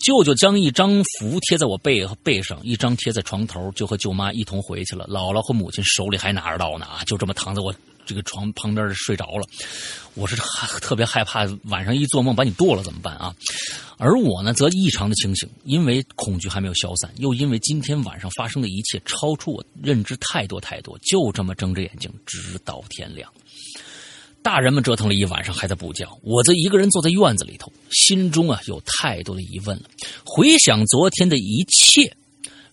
舅舅将一张符贴在我背背上，一张贴在床头，就和舅妈一同回去了。姥姥和母亲手里还拿着刀呢啊，就这么躺在我这个床旁边睡着了。我是特别害怕晚上一做梦把你剁了怎么办啊？而我呢，则异常的清醒，因为恐惧还没有消散，又因为今天晚上发生的一切超出我认知太多太多，就这么睁着眼睛直到天亮。大人们折腾了一晚上，还在补觉，我则一个人坐在院子里头，心中啊有太多的疑问了。回想昨天的一切，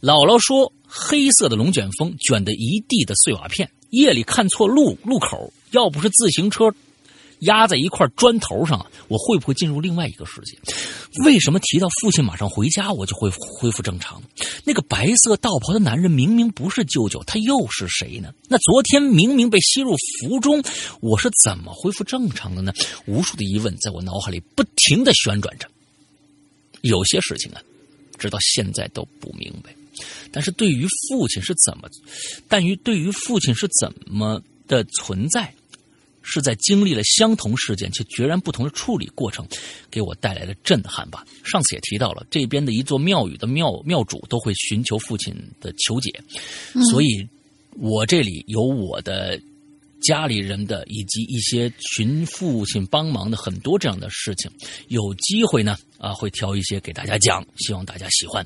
姥姥说黑色的龙卷风卷得一地的碎瓦片，夜里看错路路口，要不是自行车压在一块砖头上，我会不会进入另外一个世界？为什么提到父亲马上回家，我就会恢复正常？那个白色道袍的男人明明不是舅舅，他又是谁呢？那昨天明明被吸入符中，我是怎么恢复正常的呢？无数的疑问在我脑海里不停的旋转着。有些事情啊，直到现在都不明白。但是对于父亲是怎么，但于对于父亲是怎么的存在，是在经历了相同事件却截然不同的处理过程，给我带来了震撼吧。上次也提到了，这边的一座庙宇的庙庙主都会寻求父亲的求解，所以我这里有我的家里人的以及一些寻父亲帮忙的很多这样的事情，有机会呢啊会挑一些给大家讲，希望大家喜欢。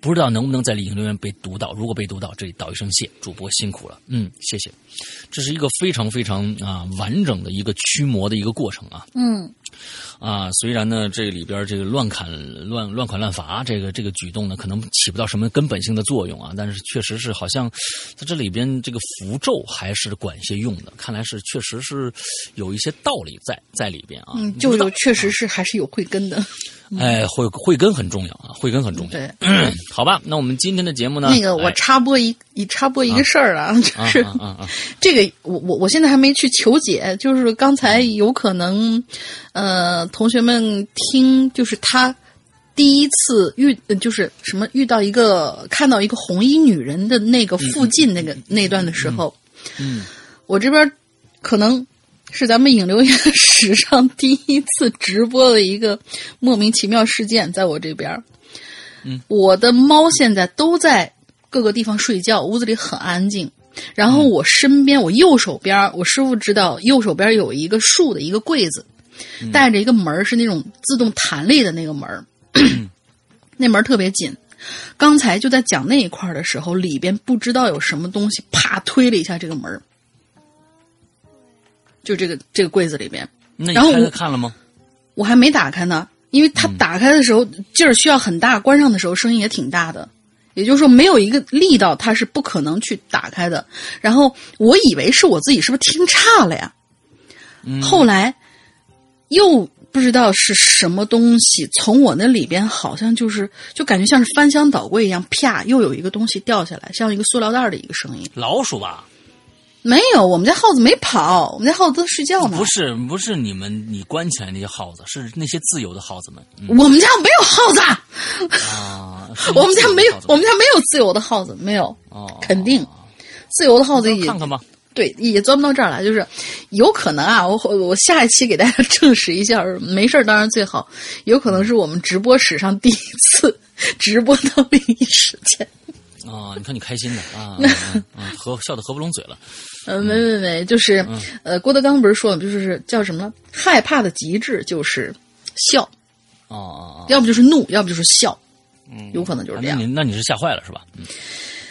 不知道能不能在影留言被读到，如果被读到，这里道一声谢，主播辛苦了，嗯，谢谢。这是一个非常非常啊完整的一个驱魔的一个过程啊，嗯啊，虽然呢，这里边这个乱砍乱乱砍乱伐这个这个举动呢，可能起不到什么根本性的作用啊，但是确实是好像在这里边这个符咒还是管些用的，看来是确实是有一些道理在在里边啊。嗯，舅舅确实是还是有慧根的。哎，慧慧根很重要啊，慧根很重要。对，*clears throat* 好吧，那我们今天的节目呢？那个我哎插播一一插播一个事儿啊，啊就是啊啊啊！这个我我我现在还没去求解，就是刚才有可能，呃，同学们听就是他第一次遇呃就是什么遇到一个看到一个红衣女人的那个附近那个、那段的时候，嗯，我这边可能是咱们影流言 *laughs* 史上第一次直播的一个莫名其妙事件，在我这边。嗯，我的猫现在都在各个地方睡觉，屋子里很安静。然后我身边，我右手边，我师傅知道右手边有一个竖的一个柜子，带着一个门儿是那种自动弹力的那个门儿，*clears throat* 那门儿特别紧。刚才就在讲那一块儿的时候，里边不知道有什么东西，啪推了一下这个门儿就这个这个柜子里边，那你开然后我看了吗？我还没打开呢，因为它打开的时候劲儿需要很大，关上的时候声音也挺大的，也就是说没有一个力道，它是不可能去打开的。然后我以为是我自己是不是听差了呀？嗯后来又不知道是什么东西从我那里边，好像就是就感觉像是翻箱倒柜一样，啪，又有一个东西掉下来，像一个塑料袋的一个声音。老鼠吧？没有，我们家耗子没跑，我们家耗子都睡觉呢。不是，不是你们你关起来那些耗子，是那些自由的耗子们。嗯我们家没有耗子。啊，我们家没有我们家没有自由的耗子，没有，哦，肯定自由的耗子也看看吧。对，也钻不到这儿来。就是有可能啊，我我下一期给大家证实一下，没事儿当然最好。有可能是我们直播史上第一次直播到灵异事件。啊，你看你开心的啊，*laughs* 合笑的合不拢嘴了。呃，没没没，就是嗯呃，郭德纲不是说了，就是叫什么呢？害怕的极致就是笑，哦哦哦，要不就是怒，要不就是笑，嗯有可能就是这样那。你那你是吓坏了是吧？嗯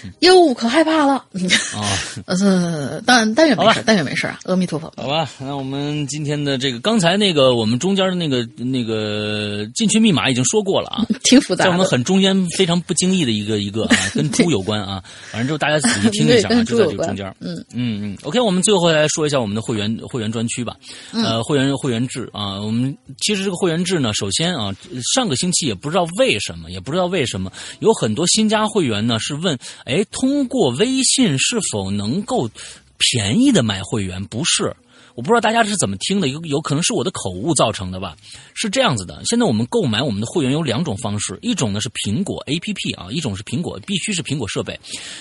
*laughs* 业务可害怕了。啊，*laughs* 呃，但但愿没事但愿没事啊，阿弥陀佛。好吧，那我们今天的这个刚才那个我们中间的那个那个进群密码已经说过了啊，*laughs* 挺复杂的。在我们很中间非常不经意的一个一个啊，跟猪有关啊，反正之后大家仔细听一下啊，就在这个中间。嗯嗯嗯，OK，我们最后来说一下我们的会员会员专区吧。呃，会员会员制啊，我们其实这个会员制呢，首先啊，上个星期也不知道为什么，也不知道为什么有很多新加会员呢是问，哎，哎通过微信是否能够便宜的买会员？不是。我不知道大家是怎么听的，有有可能是我的口误造成的吧？是这样子的，现在我们购买我们的会员有两种方式，一种呢是苹果 APP 啊，一种是苹果必须是苹果设备，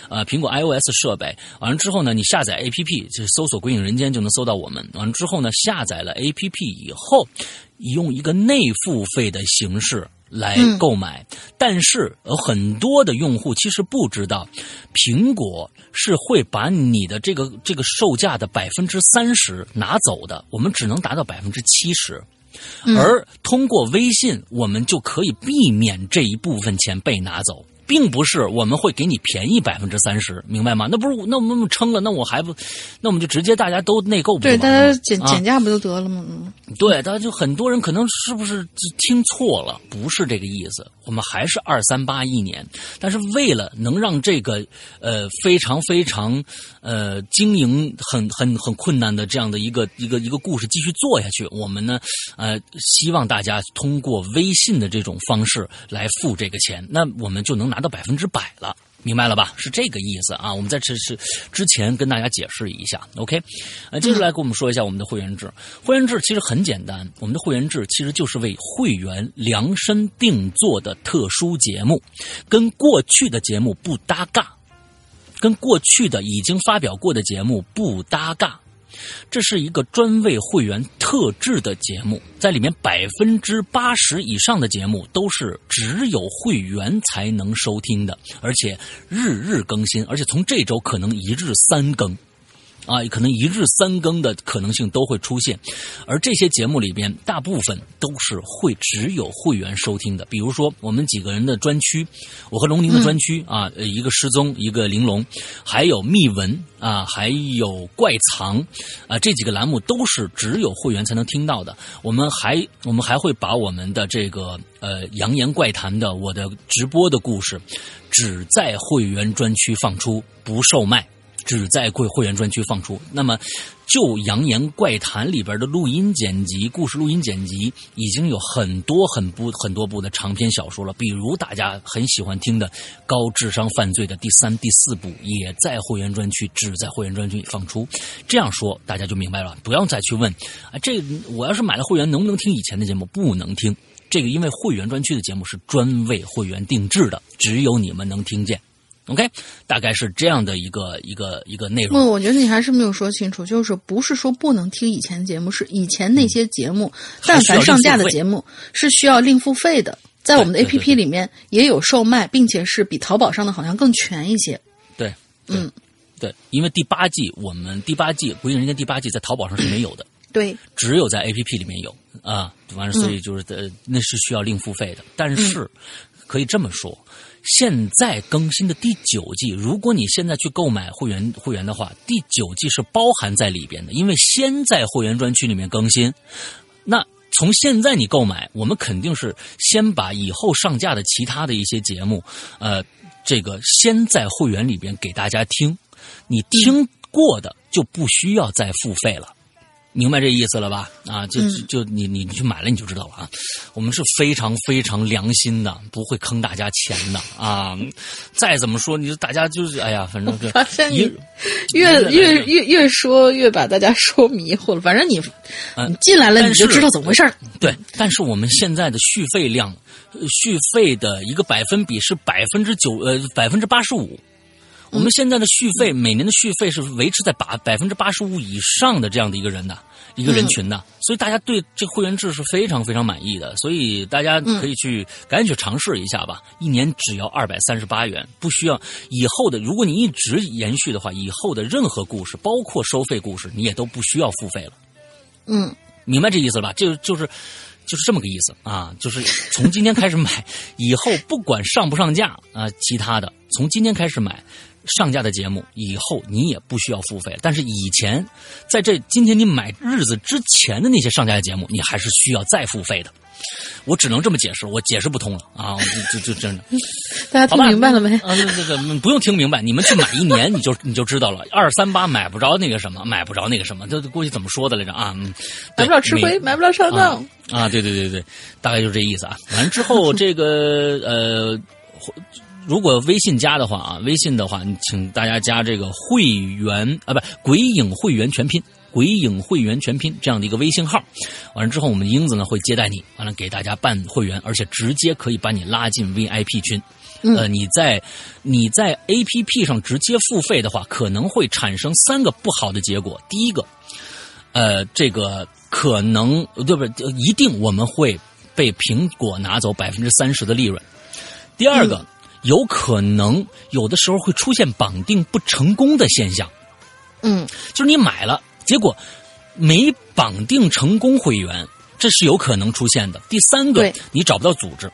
呃，苹果 iOS 设备。完了之后呢，你下载 APP 就搜索“鬼影人间”就能搜到我们。完了之后呢，下载了 APP 以后，用一个内付费的形式。来购买，但是有很多的用户其实不知道，苹果是会把你的这个这个售价的百分之三十拿走的，我们只能达到百分之七十。而通过微信，我们就可以避免这一部分钱被拿走，并不是我们会给你便宜百分之三十，明白吗？那不是那我们撑了，那我还不，那我们就直接大家都内购不就对，大家减啊减价不就得了吗？嗯对，大家就很多人可能是不是听错了？不是这个意思，我们还是二三八一年，但是为了能让这个呃非常非常呃经营很很很困难的这样的一个一个一个故事继续做下去，我们呢呃希望大家通过微信的这种方式来付这个钱，那我们就能拿到百分之百了。明白了吧？是这个意思啊！我们在这是之前跟大家解释一下，OK？呃，接着来跟我们说一下我们的会员制。会员制其实很简单，我们的会员制其实就是为会员量身定做的特殊节目，跟过去的节目不搭嘎，跟过去的已经发表过的节目不搭嘎。这是一个专为会员特制的节目，在里面百分之八十以上的节目都是只有会员才能收听的，而且日日更新，而且从这周可能一日三更。啊，可能一日三更的可能性都会出现，而这些节目里边大部分都是会只有会员收听的。比如说我们几个人的专区，我和龙宁的专区、啊，呃一个失踪，一个玲珑，还有秘闻啊，还有怪藏啊，这几个栏目都是只有会员才能听到的。我们还我们还会把我们的这个呃扬言怪谈的我的直播的故事，只在会员专区放出，不售卖。只在会会员专区放出。那么，就《扬言怪谈》里边的录音剪辑、故事录音剪辑，已经有很多很部很多部的长篇小说了。比如大家很喜欢听的《高智商犯罪》的第三、第四部，也在会员专区，只在会员专区放出。这样说大家就明白了，不要再去问啊，这我要是买了会员，能不能听以前的节目？不能听。这个因为会员专区的节目是专为会员定制的，只有你们能听见。OK，大概是这样的一个一个一个内容。不，我觉得你还是没有说清楚，就是不是说不能听以前节目，是以前那些节目，但凡上架的节目是需要另付费的，在我们的 APP 里面也有售卖，并且是比淘宝上的好像更全一些。对，嗯，对，因为第八季我们第八季《鬼影人间》第八季在淘宝上是没有的，对，*clears throat* 只有在 APP 里面有啊。完了，所以就是呃，那是需要另付费的。但是可以这么说。现在更新的第九季，如果你现在去购买会员会员的话，第九季是包含在里边的，因为先在会员专区里面更新。那从现在你购买，我们肯定是先把以后上架的其他的一些节目，呃，这个先在会员里边给大家听，你听过的就不需要再付费了。明白这意思了吧？啊，就就你你你去买了你就知道了啊。我们是非常非常良心的，不会坑大家钱的啊。再怎么说，你大家就是哎呀，反正发现一你越越越越说越把大家说迷糊了。反正你你进来了你就知道怎么回事儿。对，但是我们现在的续费量，呃续费的一个百分比是百分之九呃百分之八十五。我们现在的续费，每年的续费是维持在百百分之八十五以上的这样的一个人的一个人群的，所以大家对这会员制是非常非常满意的，所以大家可以去赶紧去尝试一下吧，一年只要二百三十八元，不需要以后的，如果你一直延续的话，以后的任何故事，包括收费故事，你也都不需要付费了。嗯，明白这意思了吧？就就是。就是这么个意思啊，就是从今天开始买，以后不管上不上架啊，其他的从今天开始买。上架的节目以后你也不需要付费，但是以前在这今天你买日子之前的那些上架的节目，你还是需要再付费的。我只能这么解释，我解释不通了啊！就就真的，*laughs* 大家听明白了没？啊，这个不用听明白，你们去买一年，你就 *laughs* 你就知道了。二三八买不着那个什么，买不着那个什么，这过去怎么说的来着啊？嗯，买不了吃亏，买不了上当啊！对对对对，大概就是这意思啊。完之后这个呃。如果微信加的话啊，微信的话，请大家加这个会员啊，不，鬼影会员全拼，鬼影会员全拼这样的一个微信号。完了之后，我们英子呢会接待你，完了给大家办会员，而且直接可以把你拉进 VIP 群。呃，你在你在 APP 上直接付费的话，可能会产生三个不好的结果。第一个，呃，这个可能对不对？一定我们会被苹果拿走百分之三十的利润。第二个。有可能有的时候会出现绑定不成功的现象，嗯，就是你买了，结果没绑定成功会员，这是有可能出现的。第三个，你找不到组织，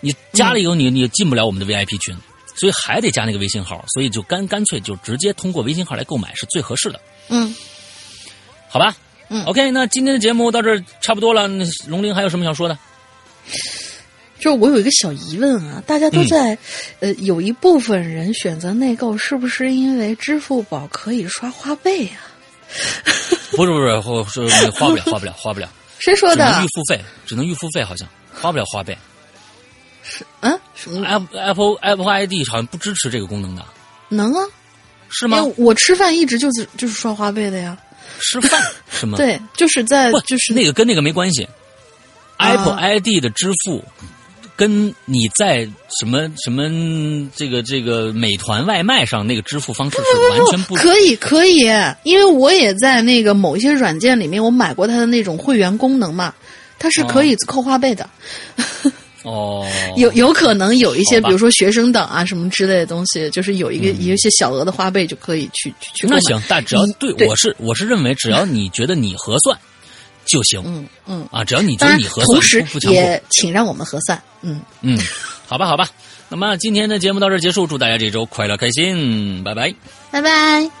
你加了以后，你你进不了我们的 VIP 群，所以还得加那个微信号，所以就干干脆就直接通过微信号来购买是最合适的。嗯，好吧，嗯，OK，那今天的节目到这儿差不多了，那龙玲还有什么想说的？就是我有一个小疑问啊，大家都在，呃，有一部分人选择内购，是不是因为支付宝可以刷花呗 *laughs* 呀？不是不是，花花不了，花不了，花不了。*laughs* 谁说的？只能预付费，只能预付费，好像花不了花呗。是啊，什么？Apple Apple Apple ID 好像不支持这个功能的。能啊？是吗？我吃饭一直就是就是刷花呗的呀。吃饭 *laughs* 是吗？对，就是在就是那个跟那个没关系。Apple ID 的支付。跟你在什么什么这个这个美团外卖上那个支付方式是完全不可以可以，因为我也在那个某一些软件里面我买过它的那种会员功能嘛，它是可以扣花呗的。哦，*laughs* 有有可能有一些，比如说学生党啊什么之类的东西，就是有一个有一些小额的花呗就可以去去那行，但只要对我是我是认为，只要你觉得你合算。就行，嗯嗯。啊，只要你觉得你合算，同时也请让我们合算，嗯。嗯，好吧好吧，那么今天的节目到这结束，祝大家这周快乐开心，拜拜，拜拜。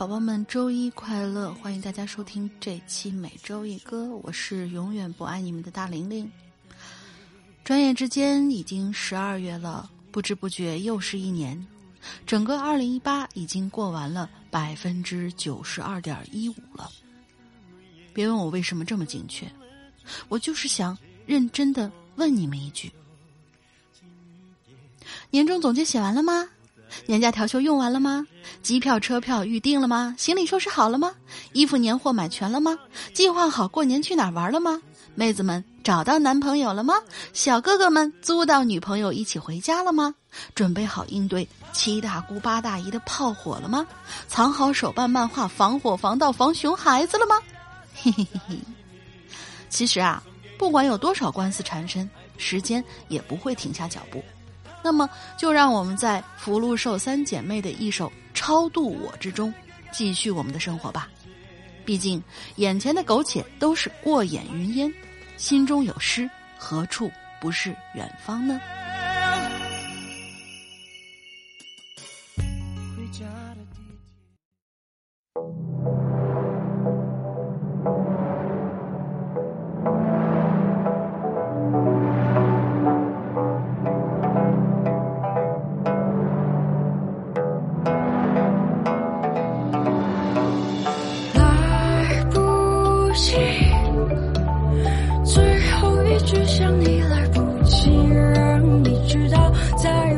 宝宝们，周一快乐！欢迎大家收听这期每周一歌，我是永远不爱你们的大玲玲。转眼之间已经十二月了，不知不觉又是一年，整个二零一八已经过完了百分之九十二点一五了。别问我为什么这么精确，我就是想认真的问你们一句：年终总结写完了吗？年假调休用完了吗？机票、车票预定了吗？行李收拾好了吗？衣服、年货买全了吗？计划好过年去哪儿玩了吗？妹子们找到男朋友了吗？小哥哥们租到女朋友一起回家了吗？准备好应对七大姑八大姨的炮火了吗？藏好手办、漫画，防火、防盗、防熊孩子了吗？嘿嘿嘿嘿。其实啊，不管有多少官司缠身，时间也不会停下脚步。那么，就让我们在福禄寿三姐妹的一首《超度我》之中，继续我们的生活吧。毕竟，眼前的苟且都是过眼云烟，心中有诗，何处不是远方呢？最后一句想你来不及让你知道在